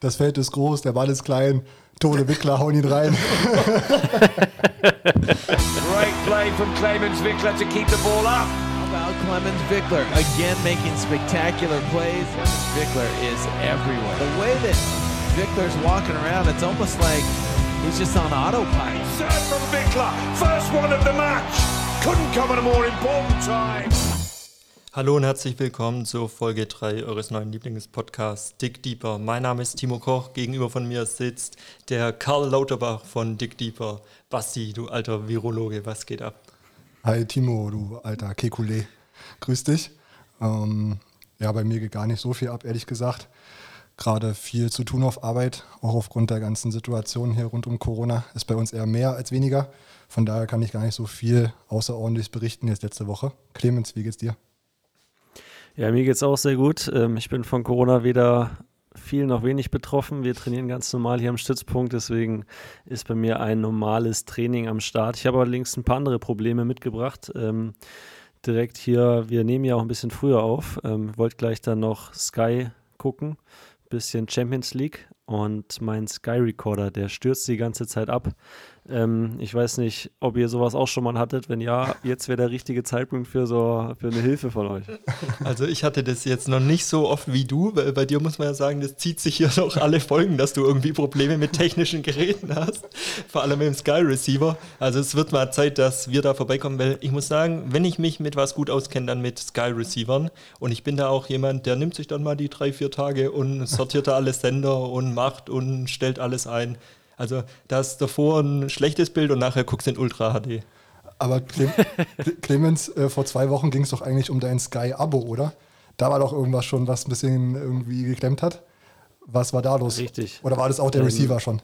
Das Feld ist groß, der Ball ist klein. Tode Wickler hauen ihn rein. Great play from Clemens Wickler to keep the ball up. How about Clemens Wickler again making spectacular plays? Wickler is everywhere. The way that Wickler's walking around, it's almost like he's just on autopilot. Serve from Wickler, first one of the match. Couldn't come at a more important time. Hallo und herzlich willkommen zur Folge 3 eures neuen Lieblingspodcasts Dick Deeper. Mein Name ist Timo Koch, gegenüber von mir sitzt der Karl Lauterbach von Dick Deeper. Basti, du alter Virologe, was geht ab? Hi Timo, du alter Kekulé. Grüß dich. Ähm, ja, bei mir geht gar nicht so viel ab, ehrlich gesagt. Gerade viel zu tun auf Arbeit, auch aufgrund der ganzen Situation hier rund um Corona. Ist bei uns eher mehr als weniger. Von daher kann ich gar nicht so viel Außerordentliches berichten jetzt letzte Woche. Clemens, wie geht's dir? Ja, mir geht's auch sehr gut. Ähm, ich bin von Corona weder viel noch wenig betroffen. Wir trainieren ganz normal hier am Stützpunkt, deswegen ist bei mir ein normales Training am Start. Ich habe allerdings ein paar andere Probleme mitgebracht. Ähm, direkt hier, wir nehmen ja auch ein bisschen früher auf. Ähm, wollt gleich dann noch Sky gucken, bisschen Champions League und mein Sky Recorder, der stürzt die ganze Zeit ab. Ähm, ich weiß nicht, ob ihr sowas auch schon mal hattet. Wenn ja, jetzt wäre der richtige Zeitpunkt für so für eine Hilfe von euch. Also ich hatte das jetzt noch nicht so oft wie du, weil bei dir muss man ja sagen, das zieht sich hier noch alle Folgen, dass du irgendwie Probleme mit technischen Geräten hast. Vor allem mit dem Sky Receiver. Also es wird mal Zeit, dass wir da vorbeikommen, weil ich muss sagen, wenn ich mich mit was gut auskenne, dann mit Sky Receivern. Und ich bin da auch jemand, der nimmt sich dann mal die drei, vier Tage und sortiert da alle Sender und macht und stellt alles ein. Also da ist davor ein schlechtes Bild und nachher guckst du in Ultra HD. Aber Clem Clemens, äh, vor zwei Wochen ging es doch eigentlich um dein Sky-Abo, oder? Da war doch irgendwas schon, was ein bisschen irgendwie geklemmt hat. Was war da los? Richtig. Oder war das auch der Ähm, Receiver schon?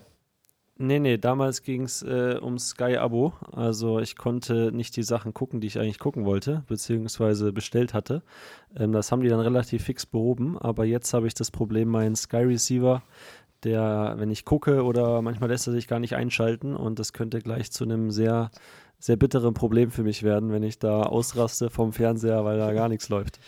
Nee, nee, damals ging es äh, um Sky-Abo. Also ich konnte nicht die Sachen gucken, die ich eigentlich gucken wollte, beziehungsweise bestellt hatte. Ähm, das haben die dann relativ fix behoben. Aber jetzt habe ich das Problem, meinen Sky-Receiver, der, wenn ich gucke oder manchmal lässt er sich gar nicht einschalten und das könnte gleich zu einem sehr, sehr bitteren Problem für mich werden, wenn ich da ausraste vom Fernseher, weil da gar nichts läuft.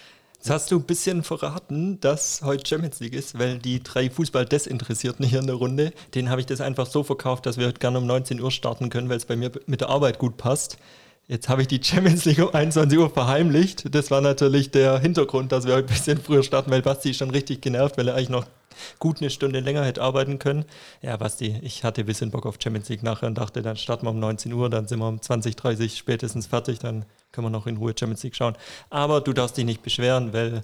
Jetzt hast du ein bisschen verraten, dass heute Champions League ist, weil die drei Fußball-Desinteressierten hier in der Runde, denen habe ich das einfach so verkauft, dass wir heute gerne um 19 Uhr starten können, weil es bei mir mit der Arbeit gut passt. Jetzt habe ich die Champions League um 21 Uhr verheimlicht. Das war natürlich der Hintergrund, dass wir heute ein bisschen früher starten, weil Basti ist schon richtig genervt, weil er eigentlich noch gut eine Stunde länger hätte arbeiten können. Ja, Basti, ich hatte ein bisschen Bock auf Champions League nachher und dachte, dann starten wir um 19 Uhr, dann sind wir um 20, 30 spätestens fertig, dann können wir noch in Ruhe Champions League schauen. Aber du darfst dich nicht beschweren, weil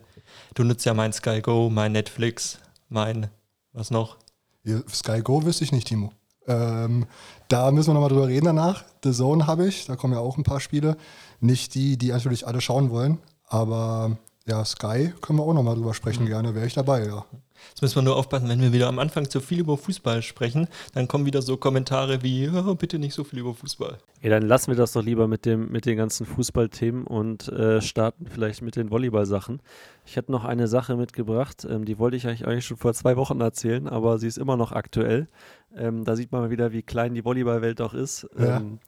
du nutzt ja mein Sky Go, mein Netflix, mein, was noch? Sky Go wüsste ich nicht, Timo. Ähm, da müssen wir nochmal drüber reden danach. The Zone habe ich, da kommen ja auch ein paar Spiele. Nicht die, die natürlich alle schauen wollen, aber ja, Sky können wir auch nochmal drüber sprechen, gerne wäre ich dabei, ja. Jetzt müssen wir nur aufpassen, wenn wir wieder am Anfang zu viel über Fußball sprechen, dann kommen wieder so Kommentare wie, "Ja, bitte nicht so viel über Fußball. Ja, dann lassen wir das doch lieber mit, dem, mit den ganzen Fußballthemen und äh, starten vielleicht mit den Volleyball-Sachen. Ich hätte noch eine Sache mitgebracht, ähm, die wollte ich euch eigentlich schon vor zwei Wochen erzählen, aber sie ist immer noch aktuell. Ähm, da sieht man mal wieder, wie klein die Volleyballwelt auch ist. Ja. Ähm,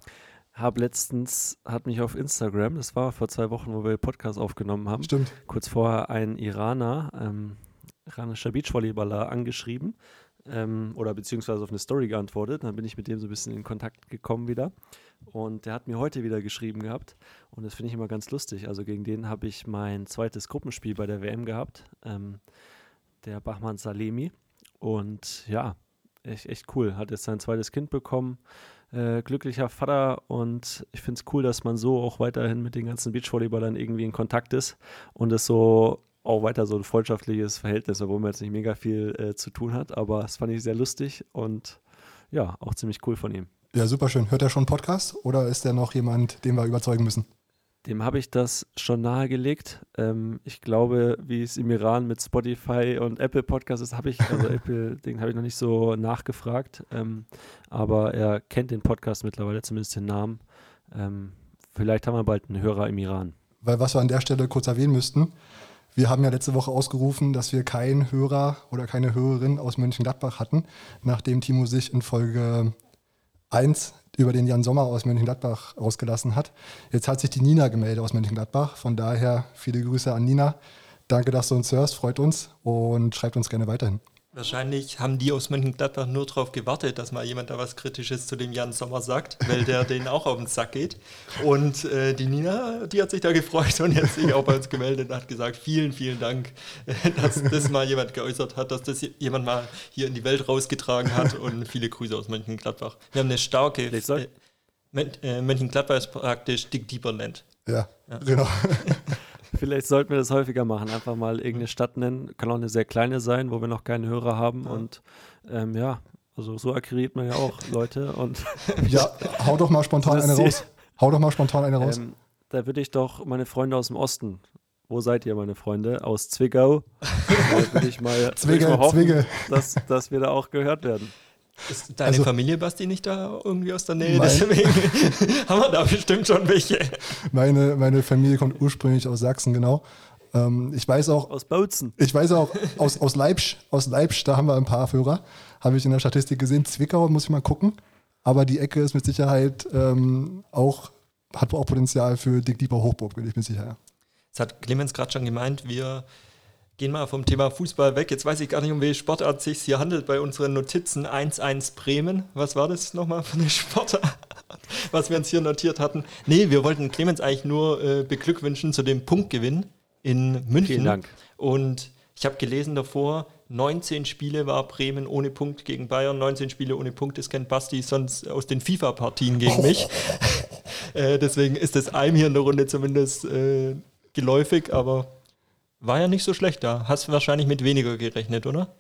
hab letztens, hat mich auf Instagram, das war vor zwei Wochen, wo wir Podcast aufgenommen haben, Stimmt. kurz vorher ein Iraner, ähm, iranischer Beachvolleyballer angeschrieben ähm, oder beziehungsweise auf eine Story geantwortet. Dann bin ich mit dem so ein bisschen in Kontakt gekommen wieder. Und der hat mir heute wieder geschrieben gehabt. Und das finde ich immer ganz lustig. Also gegen den habe ich mein zweites Gruppenspiel bei der WM gehabt. Ähm, der Bachmann Salemi. Und ja, echt, echt cool. Hat jetzt sein zweites Kind bekommen. Äh, glücklicher Vater und ich finde es cool, dass man so auch weiterhin mit den ganzen Beachvolleyballern irgendwie in Kontakt ist und es so auch weiter so ein freundschaftliches Verhältnis, obwohl man jetzt nicht mega viel äh, zu tun hat, aber das fand ich sehr lustig und ja, auch ziemlich cool von ihm. Ja, super schön. Hört er schon Podcast oder ist er noch jemand, den wir überzeugen müssen? Dem habe ich das schon nahegelegt. Ähm, ich glaube, wie es im Iran mit Spotify und Apple Podcast ist, habe ich, also Apple-Ding habe ich noch nicht so nachgefragt. Ähm, aber er kennt den Podcast mittlerweile, zumindest den Namen. Ähm, vielleicht haben wir bald einen Hörer im Iran. Weil was wir an der Stelle kurz erwähnen müssten, wir haben ja letzte Woche ausgerufen, dass wir keinen Hörer oder keine Hörerin aus Mönchengladbach hatten, nachdem Timo sich in Folge 1 über den Jan Sommer aus Mönchengladbach ausgelassen hat. Jetzt hat sich die Nina gemeldet aus Mönchengladbach. Von daher viele Grüße an Nina. Danke, dass du uns hörst, freut uns und schreibt uns gerne weiterhin. Wahrscheinlich haben die aus Mönchengladbach nur darauf gewartet, dass mal jemand da was Kritisches zu dem Jan Sommer sagt, weil der denen auch auf den Sack geht. Und äh, die Nina, die hat sich da gefreut und jetzt sich auch bei uns gemeldet und hat gesagt, vielen, vielen Dank, dass das mal jemand geäußert hat, dass das jemand mal hier in die Welt rausgetragen hat und viele Grüße aus Mönchengladbach. Wir haben eine starke... Äh, äh, Mönchengladbach ist praktisch Dick Dieperland. Ja, genau. Vielleicht sollten wir das häufiger machen. Einfach mal irgendeine Stadt nennen. Kann auch eine sehr kleine sein, wo wir noch keine Hörer haben. Und ähm, ja, also so akquiriert man ja auch Leute. Und Ja, hau doch mal spontan eine raus. Hau doch mal spontan eine raus. ähm, da würde ich doch meine Freunde aus dem Osten. Wo seid ihr, meine Freunde? Aus Zwickau. Da würde ich mal, würd ich Zwicke, mal hoffen, Zwicke. Dass, dass wir da auch gehört werden. Ist deine Also- Familie, Basti, nicht da irgendwie aus der Nähe? Mein- Deswegen haben wir da bestimmt schon welche. Meine, meine Familie kommt ursprünglich aus Sachsen, genau. Ähm, ich weiß auch, Aus Bautzen. ich weiß auch, aus, aus Leipzig, aus Leipzig, da haben wir ein paar Hörer. Habe ich in der Statistik gesehen. Zwickau muss ich mal gucken. Aber die Ecke ist mit Sicherheit ähm, auch, hat auch Potenzial für Dick Dieper Hochburg, bin ich mir sicher. ja. Das hat Clemens gerade schon gemeint, wir gehen mal vom Thema Fußball weg. Jetzt weiß ich gar nicht, um welche Sportart es sich hier handelt bei unseren Notizen. 1-1 Bremen. Was war das nochmal für eine Sportart, was wir uns hier notiert hatten? Nee, wir wollten Clemens eigentlich nur äh, beglückwünschen zu dem Punktgewinn in München. Vielen Dank. Und ich habe gelesen davor, 19 Spiele war Bremen ohne Punkt gegen Bayern, 19 Spiele ohne Punkt, das kennt Basti sonst aus den FIFA-Partien gegen mich. äh, deswegen ist es einem hier in der Runde zumindest äh, geläufig, aber war ja nicht so schlecht da. Hast wahrscheinlich mit weniger gerechnet, oder?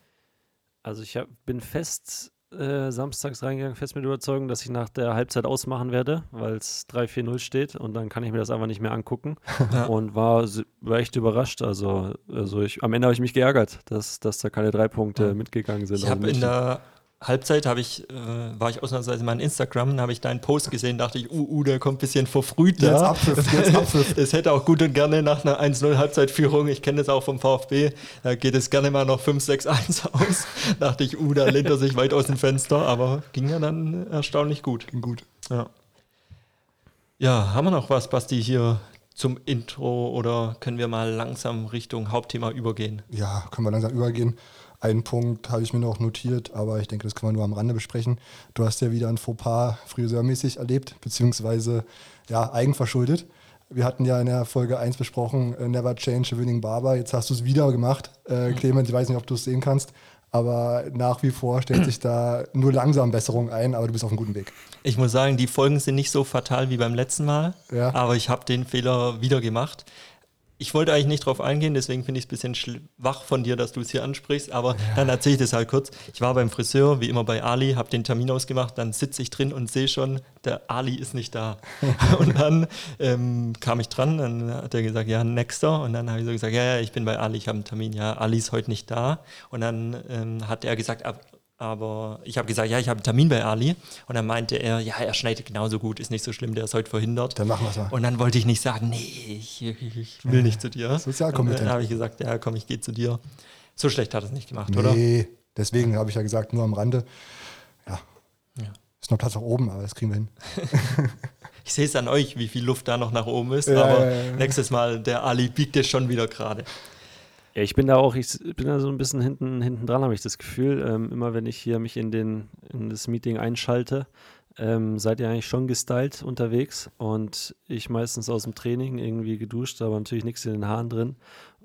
Also ich hab, bin fest äh, samstags reingegangen, fest mit Überzeugung, dass ich nach der Halbzeit ausmachen werde, weil es 3-4-0 steht und dann kann ich mir das einfach nicht mehr angucken. Und war, war echt überrascht. Also, also ich, am Ende habe ich mich geärgert, dass, dass da keine drei Punkte mitgegangen sind. Ich habe in der Halbzeit habe ich, äh, war ich ausnahmsweise mal in Instagram, habe ich deinen Post gesehen, dachte ich, uh, uh, der kommt ein bisschen verfrüht Jetzt da. Abpfiff, jetzt Abpfiff. Es hätte auch gut und gerne nach einer 1-0 Halbzeitführung, ich kenne das auch vom VfB, da geht es gerne mal noch 5-6-1 aus. dachte ich, uh, da lehnt er sich weit aus dem Fenster, aber ging ja dann erstaunlich gut. Ging gut. Ja. ja, haben wir noch was, Basti, hier zum Intro oder können wir mal langsam Richtung Hauptthema übergehen? Ja, können wir langsam übergehen. Einen Punkt habe ich mir noch notiert, aber ich denke, das können wir nur am Rande besprechen. Du hast ja wieder ein Fauxpas friseurmäßig erlebt, beziehungsweise ja, eigenverschuldet. Wir hatten ja in der Folge 1 besprochen, äh, Never Change a Winning Barber. Jetzt hast du es wieder gemacht. Äh, Clemens, ich weiß nicht, ob du es sehen kannst, aber nach wie vor stellt sich da nur langsam Besserung ein, aber du bist auf einem guten Weg. Ich muss sagen, die Folgen sind nicht so fatal wie beim letzten Mal, Ja. aber ich habe den Fehler wieder gemacht. Ich wollte eigentlich nicht drauf eingehen, deswegen finde ich es ein bisschen schwach von dir, dass du es hier ansprichst, aber dann erzähle ich das halt kurz. Ich war beim Friseur, wie immer bei Ali, habe den Termin ausgemacht, dann sitze ich drin und sehe schon, der Ali ist nicht da. und dann ähm, kam ich dran, dann hat er gesagt, ja, nächster. Und dann habe ich so gesagt, ja, ja, ich bin bei Ali, ich habe einen Termin, ja, Ali ist heute nicht da. Und dann ähm, hat er gesagt, ab, aber ich habe gesagt, ja, ich habe einen Termin bei Ali. Und dann meinte er, ja, er schneidet genauso gut, ist nicht so schlimm, der ist heute verhindert. Dann machen wir es mal. Und dann wollte ich nicht sagen, nee, ich, ich will nicht zu dir. Sozialkompetent. Und Dann habe ich gesagt, ja, komm, ich gehe zu dir. So schlecht hat er es nicht gemacht, oder? Nee, deswegen habe ich ja gesagt, nur am Rande. Ja. Ja. Ist noch Platz nach oben, aber das kriegen wir hin. Ich sehe es an euch, wie viel Luft da noch nach oben ist. Ja, aber ja. nächstes Mal, der Ali biegt es schon wieder gerade. Ja, ich bin da auch, ich bin da so ein bisschen hinten, hinten dran, habe ich das Gefühl. Ähm, immer wenn ich hier mich in, den, in das Meeting einschalte, ähm, seid ihr eigentlich schon gestylt unterwegs und ich meistens aus dem Training irgendwie geduscht, aber natürlich nichts in den Haaren drin.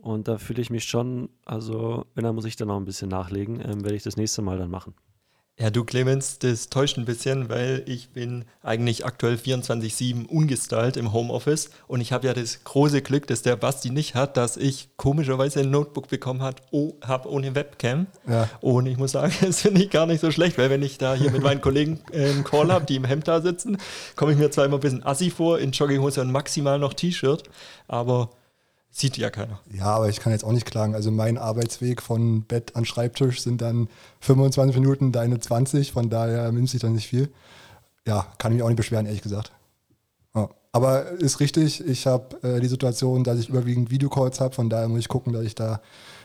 Und da fühle ich mich schon, also wenn, dann muss ich dann noch ein bisschen nachlegen, ähm, werde ich das nächste Mal dann machen. Ja, du Clemens, das täuscht ein bisschen, weil ich bin eigentlich aktuell 24-7 ungestylt im Homeoffice und ich habe ja das große Glück, dass der Basti nicht hat, dass ich komischerweise ein Notebook bekommen hat, oh, habe ohne Webcam. Ja. Und ich muss sagen, das finde ich gar nicht so schlecht, weil wenn ich da hier mit meinen Kollegen äh, einen Call habe, die im Hemd da sitzen, komme ich mir zwar immer ein bisschen assi vor, in Jogginghose und maximal noch T-Shirt, aber sieht ja keiner. Ja, aber ich kann jetzt auch nicht klagen. Also mein Arbeitsweg von Bett an Schreibtisch sind dann 25 Minuten, deine 20, von daher nimmt sich dann nicht viel. Ja, kann ich mich auch nicht beschweren, ehrlich gesagt. Ja. Aber ist richtig, ich habe äh, die Situation, dass ich überwiegend Videocalls habe, von daher muss ich gucken, dass ich da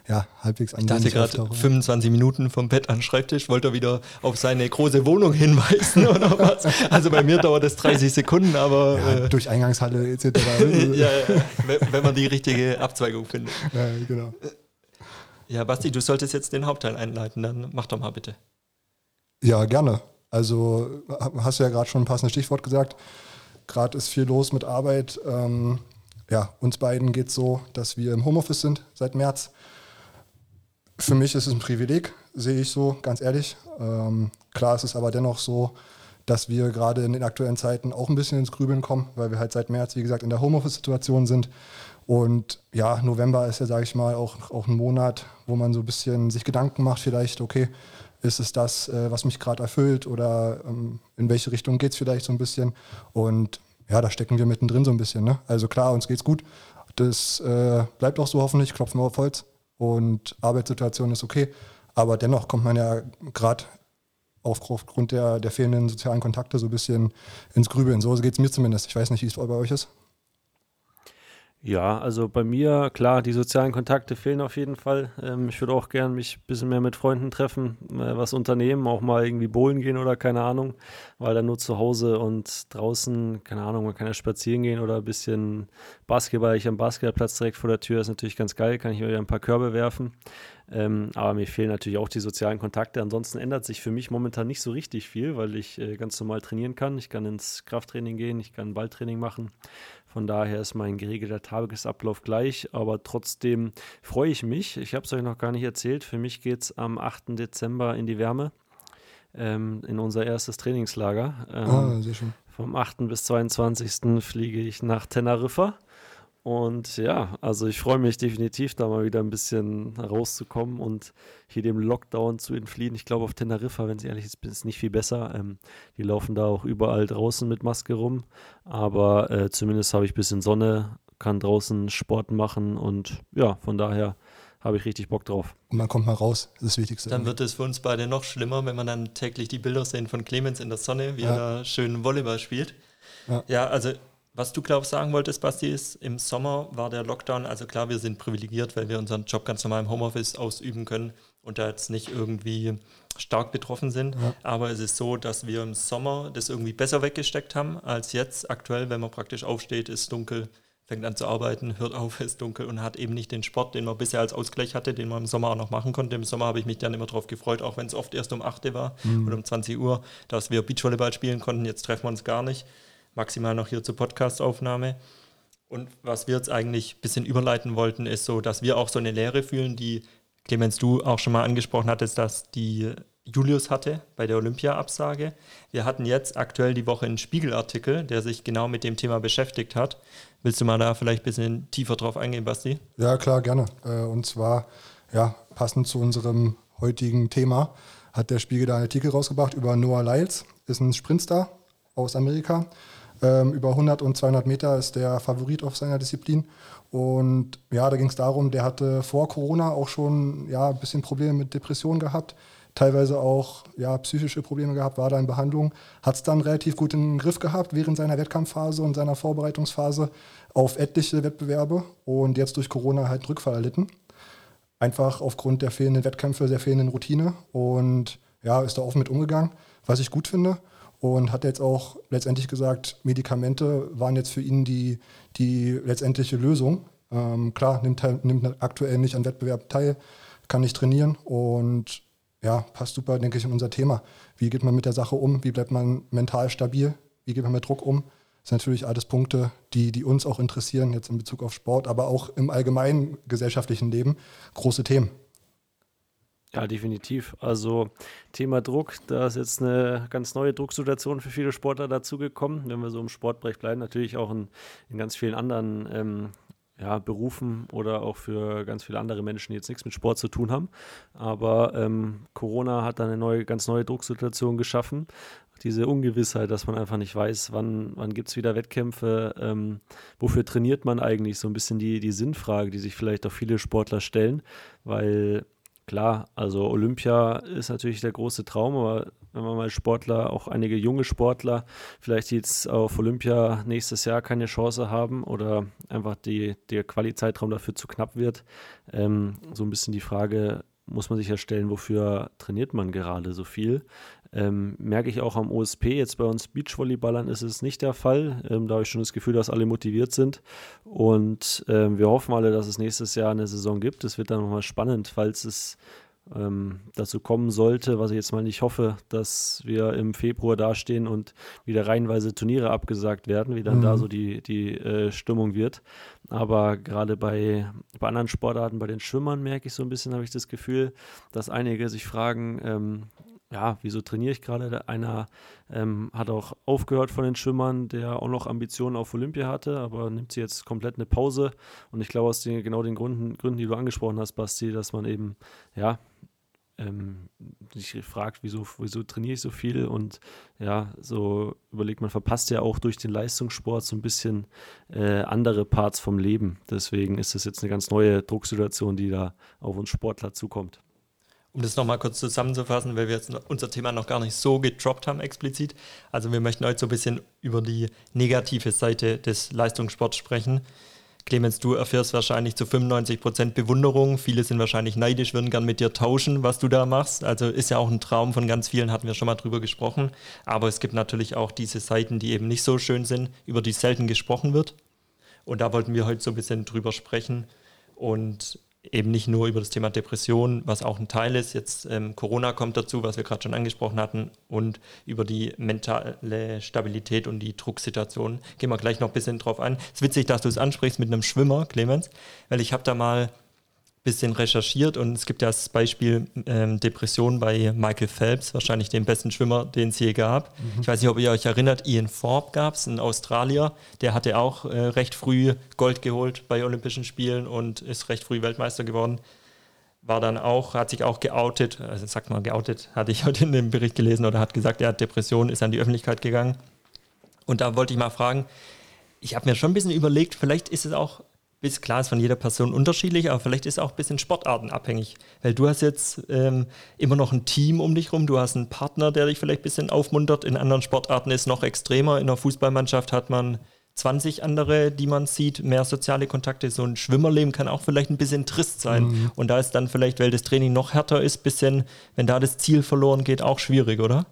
ja, halbwegs Ich dachte gerade auftauche. 25 Minuten vom Bett an den Schreibtisch, wollte er wieder auf seine große Wohnung hinweisen oder was. Also bei mir dauert das 30 Sekunden, aber ja, äh, durch Eingangshalle etc. ja, wenn- wenn man die richtige Abzweigung findet. ja, genau. Ja, Basti, du solltest jetzt den Hauptteil einleiten, dann mach doch mal bitte. Ja, gerne. Also hast du ja gerade schon ein passendes Stichwort gesagt. Gerade ist viel los mit Arbeit. Ähm, ja, uns beiden geht es so, dass wir im Homeoffice sind seit März. Für mich ist es ein Privileg, sehe ich so, ganz ehrlich. Ähm, klar ist es aber dennoch so, dass wir gerade in den aktuellen Zeiten auch ein bisschen ins Grübeln kommen, weil wir halt seit März, wie gesagt, in der Homeoffice-Situation sind. Und ja, November ist ja, sage ich mal, auch, auch ein Monat, wo man so ein bisschen sich Gedanken macht, vielleicht, okay, ist es das, äh, was mich gerade erfüllt oder ähm, in welche Richtung geht es vielleicht so ein bisschen. Und ja, da stecken wir mittendrin so ein bisschen. Ne? Also klar, uns geht's gut. Das äh, bleibt auch so hoffentlich, klopfen wir auf Holz. Und Arbeitssituation ist okay. Aber dennoch kommt man ja gerade aufgrund der, der fehlenden sozialen Kontakte so ein bisschen ins Grübeln. So geht es mir zumindest. Ich weiß nicht, wie es bei euch ist. Ja, also bei mir, klar, die sozialen Kontakte fehlen auf jeden Fall. Ähm, ich würde auch gern mich ein bisschen mehr mit Freunden treffen, äh, was unternehmen, auch mal irgendwie bowlen gehen oder keine Ahnung, weil dann nur zu Hause und draußen, keine Ahnung, man kann ja spazieren gehen oder ein bisschen Basketball. Ich am Basketballplatz direkt vor der Tür ist natürlich ganz geil, kann ich mir wieder ein paar Körbe werfen. Ähm, aber mir fehlen natürlich auch die sozialen Kontakte. Ansonsten ändert sich für mich momentan nicht so richtig viel, weil ich äh, ganz normal trainieren kann. Ich kann ins Krafttraining gehen, ich kann Balltraining machen. Von daher ist mein geregelter Tagesablauf gleich, aber trotzdem freue ich mich. Ich habe es euch noch gar nicht erzählt. Für mich geht es am 8. Dezember in die Wärme, ähm, in unser erstes Trainingslager. Ähm, ah, sehr schön. Vom 8. bis 22. fliege ich nach Teneriffa. Und ja, also ich freue mich definitiv, da mal wieder ein bisschen rauszukommen und hier dem Lockdown zu entfliehen. Ich glaube, auf Teneriffa, wenn es ehrlich ist, ist es nicht viel besser. Ähm, die laufen da auch überall draußen mit Maske rum. Aber äh, zumindest habe ich ein bisschen Sonne, kann draußen Sport machen und ja, von daher habe ich richtig Bock drauf. Und man kommt mal raus, das ist das Wichtigste. Dann wird es für uns beide noch schlimmer, wenn man dann täglich die Bilder sehen von Clemens in der Sonne, wie ja. er da schön Volleyball spielt. Ja, ja also was du, glaube ich, sagen wolltest, Basti, ist, im Sommer war der Lockdown, also klar, wir sind privilegiert, weil wir unseren Job ganz normal im Homeoffice ausüben können und da jetzt nicht irgendwie stark betroffen sind. Ja. Aber es ist so, dass wir im Sommer das irgendwie besser weggesteckt haben als jetzt aktuell, wenn man praktisch aufsteht, ist dunkel, fängt an zu arbeiten, hört auf, ist dunkel und hat eben nicht den Sport, den man bisher als Ausgleich hatte, den man im Sommer auch noch machen konnte. Im Sommer habe ich mich dann immer darauf gefreut, auch wenn es oft erst um 8 Uhr war mhm. oder um 20 Uhr, dass wir Beachvolleyball spielen konnten. Jetzt treffen wir uns gar nicht maximal noch hier zur Podcastaufnahme. Und was wir jetzt eigentlich ein bisschen überleiten wollten, ist so, dass wir auch so eine Lehre fühlen, die Clemens, du auch schon mal angesprochen hattest, dass die Julius hatte bei der Olympia-Absage. Wir hatten jetzt aktuell die Woche einen Spiegelartikel, der sich genau mit dem Thema beschäftigt hat. Willst du mal da vielleicht ein bisschen tiefer drauf eingehen, Basti? Ja, klar, gerne. Äh, und zwar, ja, passend zu unserem heutigen Thema, hat der Spiegel da einen Artikel rausgebracht über Noah Lyles, ist ein Sprintstar aus Amerika ähm, über 100 und 200 Meter ist der Favorit auf seiner Disziplin. Und ja, da ging es darum, der hatte vor Corona auch schon ja, ein bisschen Probleme mit Depressionen gehabt, teilweise auch ja, psychische Probleme gehabt, war da in Behandlung, hat es dann relativ gut in den Griff gehabt während seiner Wettkampfphase und seiner Vorbereitungsphase auf etliche Wettbewerbe und jetzt durch Corona halt einen Rückfall erlitten. Einfach aufgrund der fehlenden Wettkämpfe, der fehlenden Routine und ja, ist da offen mit umgegangen, was ich gut finde und hat jetzt auch letztendlich gesagt, Medikamente waren jetzt für ihn die, die letztendliche Lösung. Ähm, klar, nimmt, nimmt aktuell nicht an Wettbewerb teil, kann nicht trainieren und ja, passt super, denke ich, in unser Thema. Wie geht man mit der Sache um? Wie bleibt man mental stabil? Wie geht man mit Druck um? Das sind natürlich alles Punkte, die, die uns auch interessieren, jetzt in Bezug auf Sport, aber auch im allgemeinen gesellschaftlichen Leben. Große Themen. Ja, definitiv. Also Thema Druck, da ist jetzt eine ganz neue Drucksituation für viele Sportler dazugekommen. Wenn wir so im Sportbereich bleiben, natürlich auch in, in ganz vielen anderen ähm, ja, Berufen oder auch für ganz viele andere Menschen, die jetzt nichts mit Sport zu tun haben. Aber ähm, Corona hat da eine neue, ganz neue Drucksituation geschaffen. Diese Ungewissheit, dass man einfach nicht weiß, wann, wann gibt es wieder Wettkämpfe, ähm, wofür trainiert man eigentlich, so ein bisschen die, die Sinnfrage, die sich vielleicht auch viele Sportler stellen, weil Klar, also Olympia ist natürlich der große Traum, aber wenn man mal Sportler, auch einige junge Sportler, vielleicht jetzt auf Olympia nächstes Jahr keine Chance haben oder einfach die, der Quali-Zeitraum dafür zu knapp wird, ähm, so ein bisschen die Frage, muss man sich ja stellen, wofür trainiert man gerade so viel. Ähm, merke ich auch am OSP, jetzt bei uns Beachvolleyballern ist es nicht der Fall. Ähm, da habe ich schon das Gefühl, dass alle motiviert sind. Und ähm, wir hoffen alle, dass es nächstes Jahr eine Saison gibt. Es wird dann nochmal spannend, falls es ähm, dazu kommen sollte, was ich jetzt mal nicht hoffe, dass wir im Februar dastehen und wieder reihenweise Turniere abgesagt werden, wie dann mhm. da so die, die äh, Stimmung wird. Aber gerade bei, bei anderen Sportarten, bei den Schwimmern merke ich so ein bisschen, habe ich das Gefühl, dass einige sich fragen, ähm, ja, wieso trainiere ich gerade? Einer ähm, hat auch aufgehört von den Schwimmern, der auch noch Ambitionen auf Olympia hatte, aber nimmt sie jetzt komplett eine Pause. Und ich glaube, aus den, genau den Gründen, Gründen, die du angesprochen hast, Basti, dass man eben, ja, ähm, sich fragt, wieso, wieso trainiere ich so viel und ja, so überlegt, man verpasst ja auch durch den Leistungssport so ein bisschen äh, andere Parts vom Leben. Deswegen ist das jetzt eine ganz neue Drucksituation, die da auf uns Sportler zukommt. Um das nochmal kurz zusammenzufassen, weil wir jetzt unser Thema noch gar nicht so gedroppt haben explizit. Also wir möchten heute so ein bisschen über die negative Seite des Leistungssports sprechen. Clemens, du erfährst wahrscheinlich zu 95 Prozent Bewunderung. Viele sind wahrscheinlich neidisch, würden gern mit dir tauschen, was du da machst. Also ist ja auch ein Traum von ganz vielen, hatten wir schon mal drüber gesprochen. Aber es gibt natürlich auch diese Seiten, die eben nicht so schön sind, über die selten gesprochen wird. Und da wollten wir heute so ein bisschen drüber sprechen und eben nicht nur über das Thema Depression, was auch ein Teil ist. Jetzt ähm, Corona kommt dazu, was wir gerade schon angesprochen hatten, und über die mentale Stabilität und die Drucksituation gehen wir gleich noch ein bisschen drauf ein. Es ist witzig, dass du es ansprichst mit einem Schwimmer, Clemens, weil ich habe da mal bisschen recherchiert und es gibt ja das Beispiel ähm, Depression bei Michael Phelps, wahrscheinlich dem besten Schwimmer, den es je gab. Mhm. Ich weiß nicht, ob ihr euch erinnert, Ian Forbes gab es, ein Australier, der hatte auch äh, recht früh Gold geholt bei Olympischen Spielen und ist recht früh Weltmeister geworden. War dann auch, hat sich auch geoutet, also sag mal geoutet, hatte ich heute in dem Bericht gelesen oder hat gesagt, er hat Depression, ist an die Öffentlichkeit gegangen. Und da wollte ich mal fragen, ich habe mir schon ein bisschen überlegt, vielleicht ist es auch ist klar, ist von jeder Person unterschiedlich, aber vielleicht ist es auch ein bisschen sportartenabhängig. Weil du hast jetzt ähm, immer noch ein Team um dich rum, du hast einen Partner, der dich vielleicht ein bisschen aufmuntert. In anderen Sportarten ist es noch extremer. In der Fußballmannschaft hat man 20 andere, die man sieht, mehr soziale Kontakte. So ein Schwimmerleben kann auch vielleicht ein bisschen trist sein. Mhm. Und da ist dann vielleicht, weil das Training noch härter ist, bisschen, wenn da das Ziel verloren geht, auch schwierig, oder?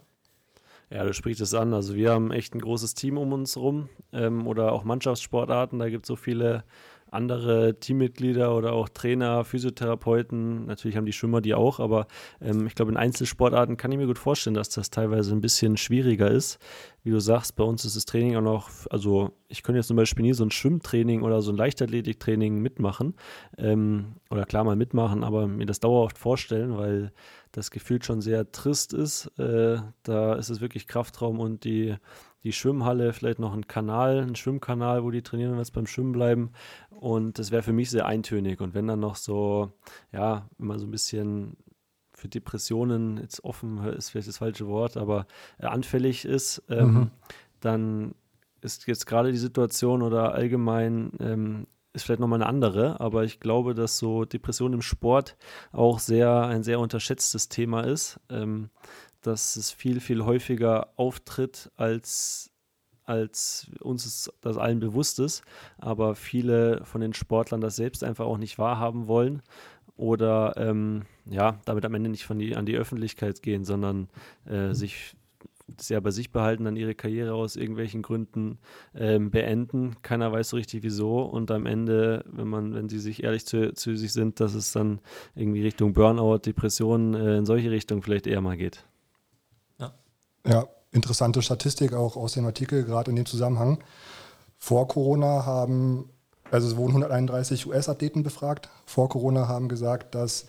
Ja, du sprichst es an. Also wir haben echt ein großes Team um uns rum ähm, oder auch Mannschaftssportarten. Da gibt es so viele andere Teammitglieder oder auch Trainer, Physiotherapeuten, natürlich haben die Schwimmer die auch, aber ähm, ich glaube, in Einzelsportarten kann ich mir gut vorstellen, dass das teilweise ein bisschen schwieriger ist. Wie du sagst, bei uns ist das Training auch noch, also ich könnte jetzt zum Beispiel nie so ein Schwimmtraining oder so ein Leichtathletiktraining mitmachen ähm, oder klar mal mitmachen, aber mir das dauerhaft vorstellen, weil das Gefühl schon sehr trist ist. Äh, da ist es wirklich Kraftraum und die die Schwimmhalle, vielleicht noch ein Kanal, ein Schwimmkanal, wo die trainieren und jetzt beim Schwimmen bleiben. Und das wäre für mich sehr eintönig. Und wenn dann noch so, ja, immer so ein bisschen für Depressionen, jetzt offen ist vielleicht das falsche Wort, aber äh, anfällig ist, ähm, mhm. dann ist jetzt gerade die Situation oder allgemein ähm, ist vielleicht nochmal eine andere, aber ich glaube, dass so Depression im Sport auch sehr ein sehr unterschätztes Thema ist. Ähm, dass es viel, viel häufiger auftritt, als, als uns das allen bewusst ist. Aber viele von den Sportlern das selbst einfach auch nicht wahrhaben wollen oder ähm, ja, damit am Ende nicht von die, an die Öffentlichkeit gehen, sondern äh, sich sehr bei sich behalten, dann ihre Karriere aus irgendwelchen Gründen ähm, beenden. Keiner weiß so richtig wieso. Und am Ende, wenn man, wenn sie sich ehrlich zu, zu sich sind, dass es dann irgendwie Richtung Burnout, Depressionen äh, in solche Richtungen vielleicht eher mal geht. Ja, interessante Statistik auch aus dem Artikel, gerade in dem Zusammenhang. Vor Corona haben, also es wurden 131 US-Athleten befragt. Vor Corona haben gesagt, dass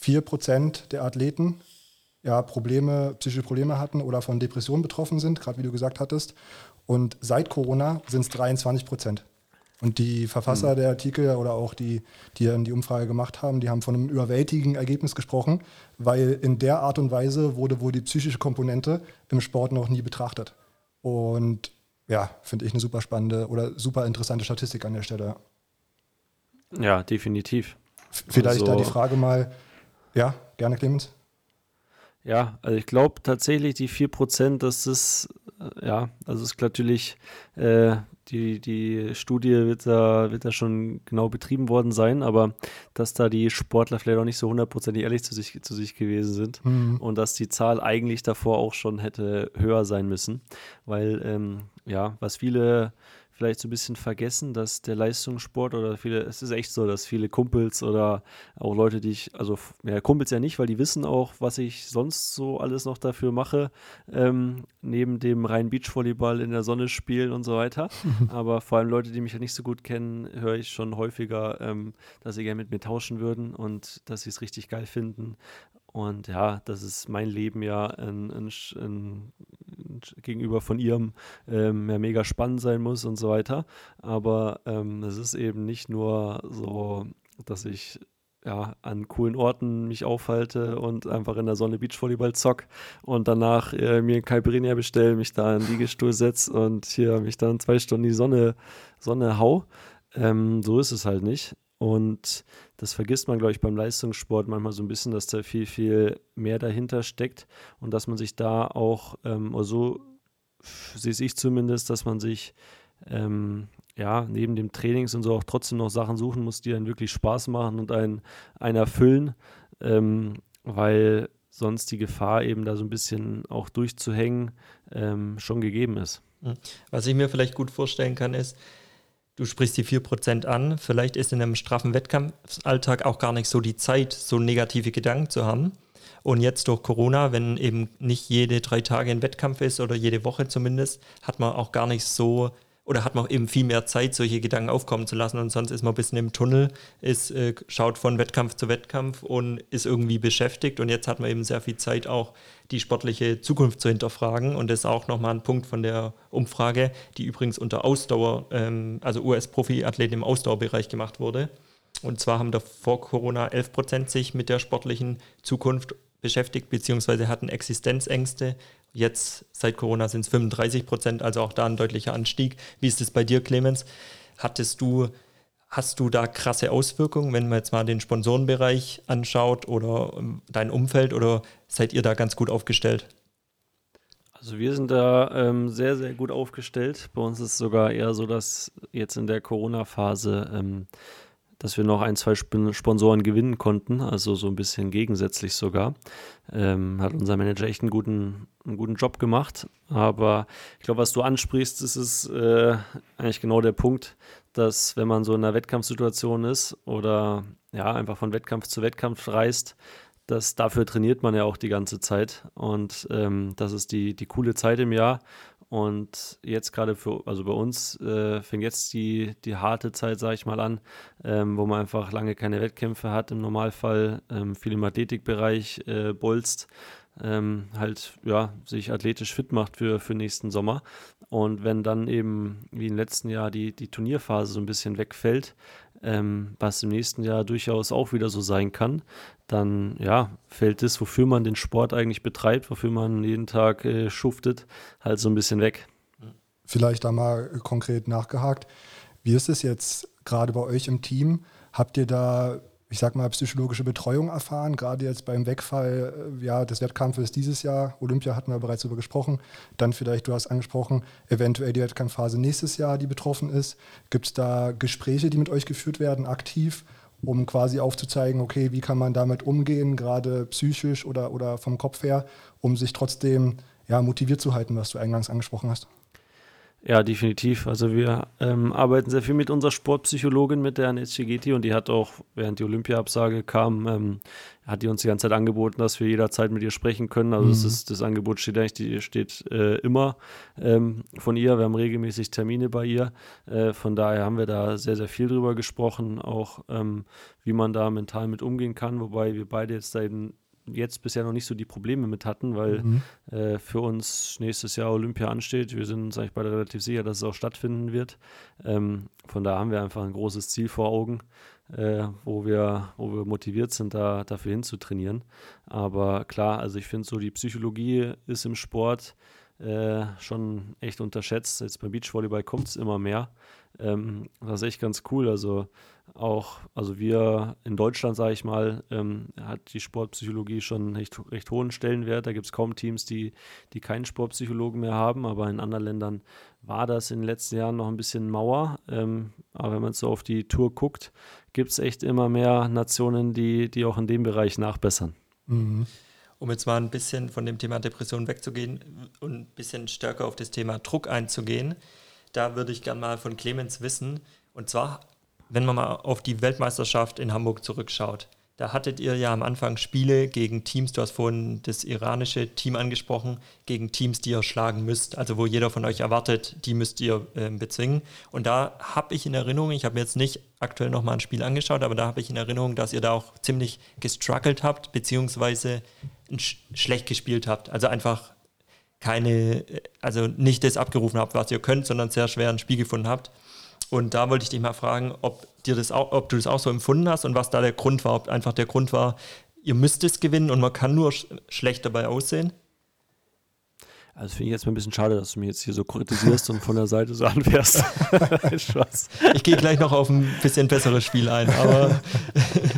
4% der Athleten ja, Probleme, psychische Probleme hatten oder von Depressionen betroffen sind, gerade wie du gesagt hattest. Und seit Corona sind es 23 Prozent. Und die Verfasser mhm. der Artikel oder auch die, die dann die Umfrage gemacht haben, die haben von einem überwältigenden Ergebnis gesprochen, weil in der Art und Weise wurde wohl die psychische Komponente im Sport noch nie betrachtet. Und ja, finde ich eine super spannende oder super interessante Statistik an der Stelle. Ja, definitiv. Vielleicht also, da die Frage mal, ja, gerne Clemens. Ja, also ich glaube tatsächlich die 4%, das ist, äh, ja, also ist natürlich äh, die, die Studie wird da, wird da schon genau betrieben worden sein, aber dass da die Sportler vielleicht auch nicht so hundertprozentig ehrlich zu sich, zu sich gewesen sind Mhm. und dass die Zahl eigentlich davor auch schon hätte höher sein müssen, weil ähm, ja, was viele vielleicht so ein bisschen vergessen, dass der Leistungssport oder viele, es ist echt so, dass viele Kumpels oder auch Leute, die ich, also ja, Kumpels ja nicht, weil die wissen auch, was ich sonst so alles noch dafür mache, ähm, neben dem reinen Beachvolleyball in der Sonne spielen und so weiter. Aber vor allem Leute, die mich ja nicht so gut kennen, höre ich schon häufiger, ähm, dass sie gerne mit mir tauschen würden und dass sie es richtig geil finden. Und ja, dass es mein Leben ja ein, ein, ein, ein Sch- gegenüber von ihrem ähm, ja mega spannend sein muss und so weiter. Aber ähm, es ist eben nicht nur so, dass ich ja, an coolen Orten mich aufhalte und einfach in der Sonne Beachvolleyball zock und danach äh, mir einen Caipirinha bestelle, mich da in den Liegestuhl setze und hier mich dann zwei Stunden in die Sonne, Sonne hau. Ähm, so ist es halt nicht. Und das vergisst man, glaube ich, beim Leistungssport manchmal so ein bisschen, dass da viel, viel mehr dahinter steckt und dass man sich da auch, ähm, so sehe ich zumindest, dass man sich ähm, ja, neben dem Trainings und so auch trotzdem noch Sachen suchen muss, die einen wirklich Spaß machen und einen, einen erfüllen, ähm, weil sonst die Gefahr eben da so ein bisschen auch durchzuhängen ähm, schon gegeben ist. Was ich mir vielleicht gut vorstellen kann, ist, du sprichst die 4% an, vielleicht ist in einem straffen Wettkampfalltag auch gar nicht so die Zeit, so negative Gedanken zu haben. Und jetzt durch Corona, wenn eben nicht jede drei Tage ein Wettkampf ist oder jede Woche zumindest, hat man auch gar nicht so oder hat man eben viel mehr Zeit, solche Gedanken aufkommen zu lassen. Und sonst ist man ein bisschen im Tunnel, ist, äh, schaut von Wettkampf zu Wettkampf und ist irgendwie beschäftigt. Und jetzt hat man eben sehr viel Zeit, auch die sportliche Zukunft zu hinterfragen. Und das ist auch nochmal ein Punkt von der Umfrage, die übrigens unter Ausdauer, ähm, also US-Profi-Athleten im Ausdauerbereich gemacht wurde. Und zwar haben da vor Corona 11 Prozent sich mit der sportlichen Zukunft beschäftigt, beziehungsweise hatten Existenzängste. Jetzt seit Corona sind es 35 Prozent, also auch da ein deutlicher Anstieg. Wie ist es bei dir, Clemens? Hattest du, hast du da krasse Auswirkungen, wenn man jetzt mal den Sponsorenbereich anschaut oder ähm, dein Umfeld oder seid ihr da ganz gut aufgestellt? Also wir sind da ähm, sehr, sehr gut aufgestellt. Bei uns ist es sogar eher so, dass jetzt in der Corona-Phase, ähm, dass wir noch ein, zwei Sp Sponsoren gewinnen konnten, also so ein bisschen gegensätzlich sogar. Ähm, hat unser Manager echt einen guten, einen guten Job gemacht. Aber ich glaube, was du ansprichst, ist es äh, eigentlich genau der Punkt, dass wenn man so in einer Wettkampfsituation ist oder ja, einfach von Wettkampf zu Wettkampf reist, das, dafür trainiert man ja auch die ganze Zeit und ähm, das ist die, die coole Zeit im Jahr. Und jetzt gerade für, also bei uns äh, fängt jetzt die, die harte Zeit, sage ich mal, an, ähm, wo man einfach lange keine Wettkämpfe hat im Normalfall, ähm, viel im Athletikbereich äh, bolzt, ähm, halt ja, sich athletisch fit macht für, für nächsten Sommer. Und wenn dann eben wie im letzten Jahr die, die Turnierphase so ein bisschen wegfällt, ähm, was im nächsten Jahr durchaus auch wieder so sein kann, dann ja, fällt das, wofür man den Sport eigentlich betreibt, wofür man jeden Tag äh, schuftet, halt so ein bisschen weg. Vielleicht da mal konkret nachgehakt. Wie ist es jetzt gerade bei euch im Team? Habt ihr da, ich sag mal, psychologische Betreuung erfahren? Gerade jetzt beim Wegfall äh, ja, des Wettkampfes dieses Jahr. Olympia hatten wir bereits darüber gesprochen. Dann vielleicht, du hast angesprochen, eventuell die Wettkampfphase nächstes Jahr, die betroffen ist. Gibt es da Gespräche, die mit euch geführt werden, aktiv? Um quasi aufzuzeigen, okay, wie kann man damit umgehen, gerade psychisch oder, oder vom Kopf her, um sich trotzdem ja, motiviert zu halten, was du eingangs angesprochen hast. Ja, definitiv. Also wir ähm, arbeiten sehr viel mit unserer Sportpsychologin, mit der Anne Chigeti und die hat auch, während die Olympia-Absage kam, ähm, hat die uns die ganze Zeit angeboten, dass wir jederzeit mit ihr sprechen können. Also das, ist, das Angebot steht eigentlich, die steht äh, immer ähm, von ihr. Wir haben regelmäßig Termine bei ihr. Äh, von daher haben wir da sehr, sehr viel drüber gesprochen, auch ähm, wie man da mental mit umgehen kann, wobei wir beide jetzt da eben jetzt bisher noch nicht so die Probleme mit hatten, weil Mhm. äh, für uns nächstes Jahr Olympia ansteht. Wir sind uns eigentlich beide relativ sicher, dass es auch stattfinden wird. Ähm, von da haben wir einfach ein großes Ziel vor Augen, äh, wo, wir, wo wir motiviert sind, da, dafür hinzutrainieren. Aber klar, also ich finde so, die Psychologie ist im Sport äh, schon echt unterschätzt. Jetzt beim Beachvolleyball kommt es immer mehr. Ähm, das ist echt ganz cool. Also auch, also wir in Deutschland, sage ich mal, ähm, hat die Sportpsychologie schon recht, recht hohen Stellenwert. Da gibt es kaum Teams, die, die keinen Sportpsychologen mehr haben, aber in anderen Ländern war das in den letzten Jahren noch ein bisschen Mauer. Ähm, aber wenn man so auf die Tour guckt, gibt es echt immer mehr Nationen, die, die auch in dem Bereich nachbessern. Mhm. Um jetzt mal ein bisschen von dem Thema Depression wegzugehen und ein bisschen stärker auf das Thema Druck einzugehen, da würde ich gerne mal von Clemens wissen. Und zwar, wenn man mal auf die Weltmeisterschaft in Hamburg zurückschaut. Da hattet ihr ja am Anfang Spiele gegen Teams, du hast vorhin das iranische Team angesprochen, gegen Teams, die ihr schlagen müsst, also wo jeder von euch erwartet, die müsst ihr äh, bezwingen. Und da habe ich in Erinnerung, ich habe jetzt nicht aktuell nochmal ein Spiel angeschaut, aber da habe ich in Erinnerung, dass ihr da auch ziemlich gestruggelt habt, beziehungsweise sch schlecht gespielt habt. Also einfach keine, also nicht das abgerufen habt, was ihr könnt, sondern sehr schwer ein Spiel gefunden habt. Und da wollte ich dich mal fragen, ob, dir das auch, ob du das auch so empfunden hast und was da der Grund war, ob einfach der Grund war, ihr müsst es gewinnen und man kann nur sch schlecht dabei aussehen. Also finde ich jetzt mal ein bisschen schade, dass du mich jetzt hier so kritisierst und von der Seite so anfährst. Ich gehe gleich noch auf ein bisschen besseres Spiel ein, aber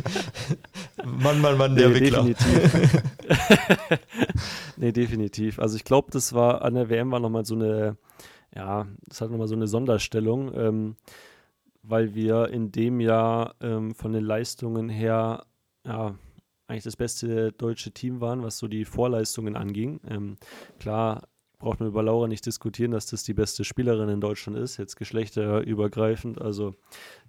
Mann, Mann, Mann, der nee, Wickler. Definitiv. nee, definitiv. Also ich glaube, das war an der WM war nochmal so eine, ja, das hat nochmal so eine Sonderstellung, ähm, weil wir in dem Jahr ähm, von den Leistungen her, ja, eigentlich das beste deutsche Team waren, was so die Vorleistungen anging. Ähm, klar braucht man über Laura nicht diskutieren, dass das die beste Spielerin in Deutschland ist, jetzt geschlechterübergreifend. Also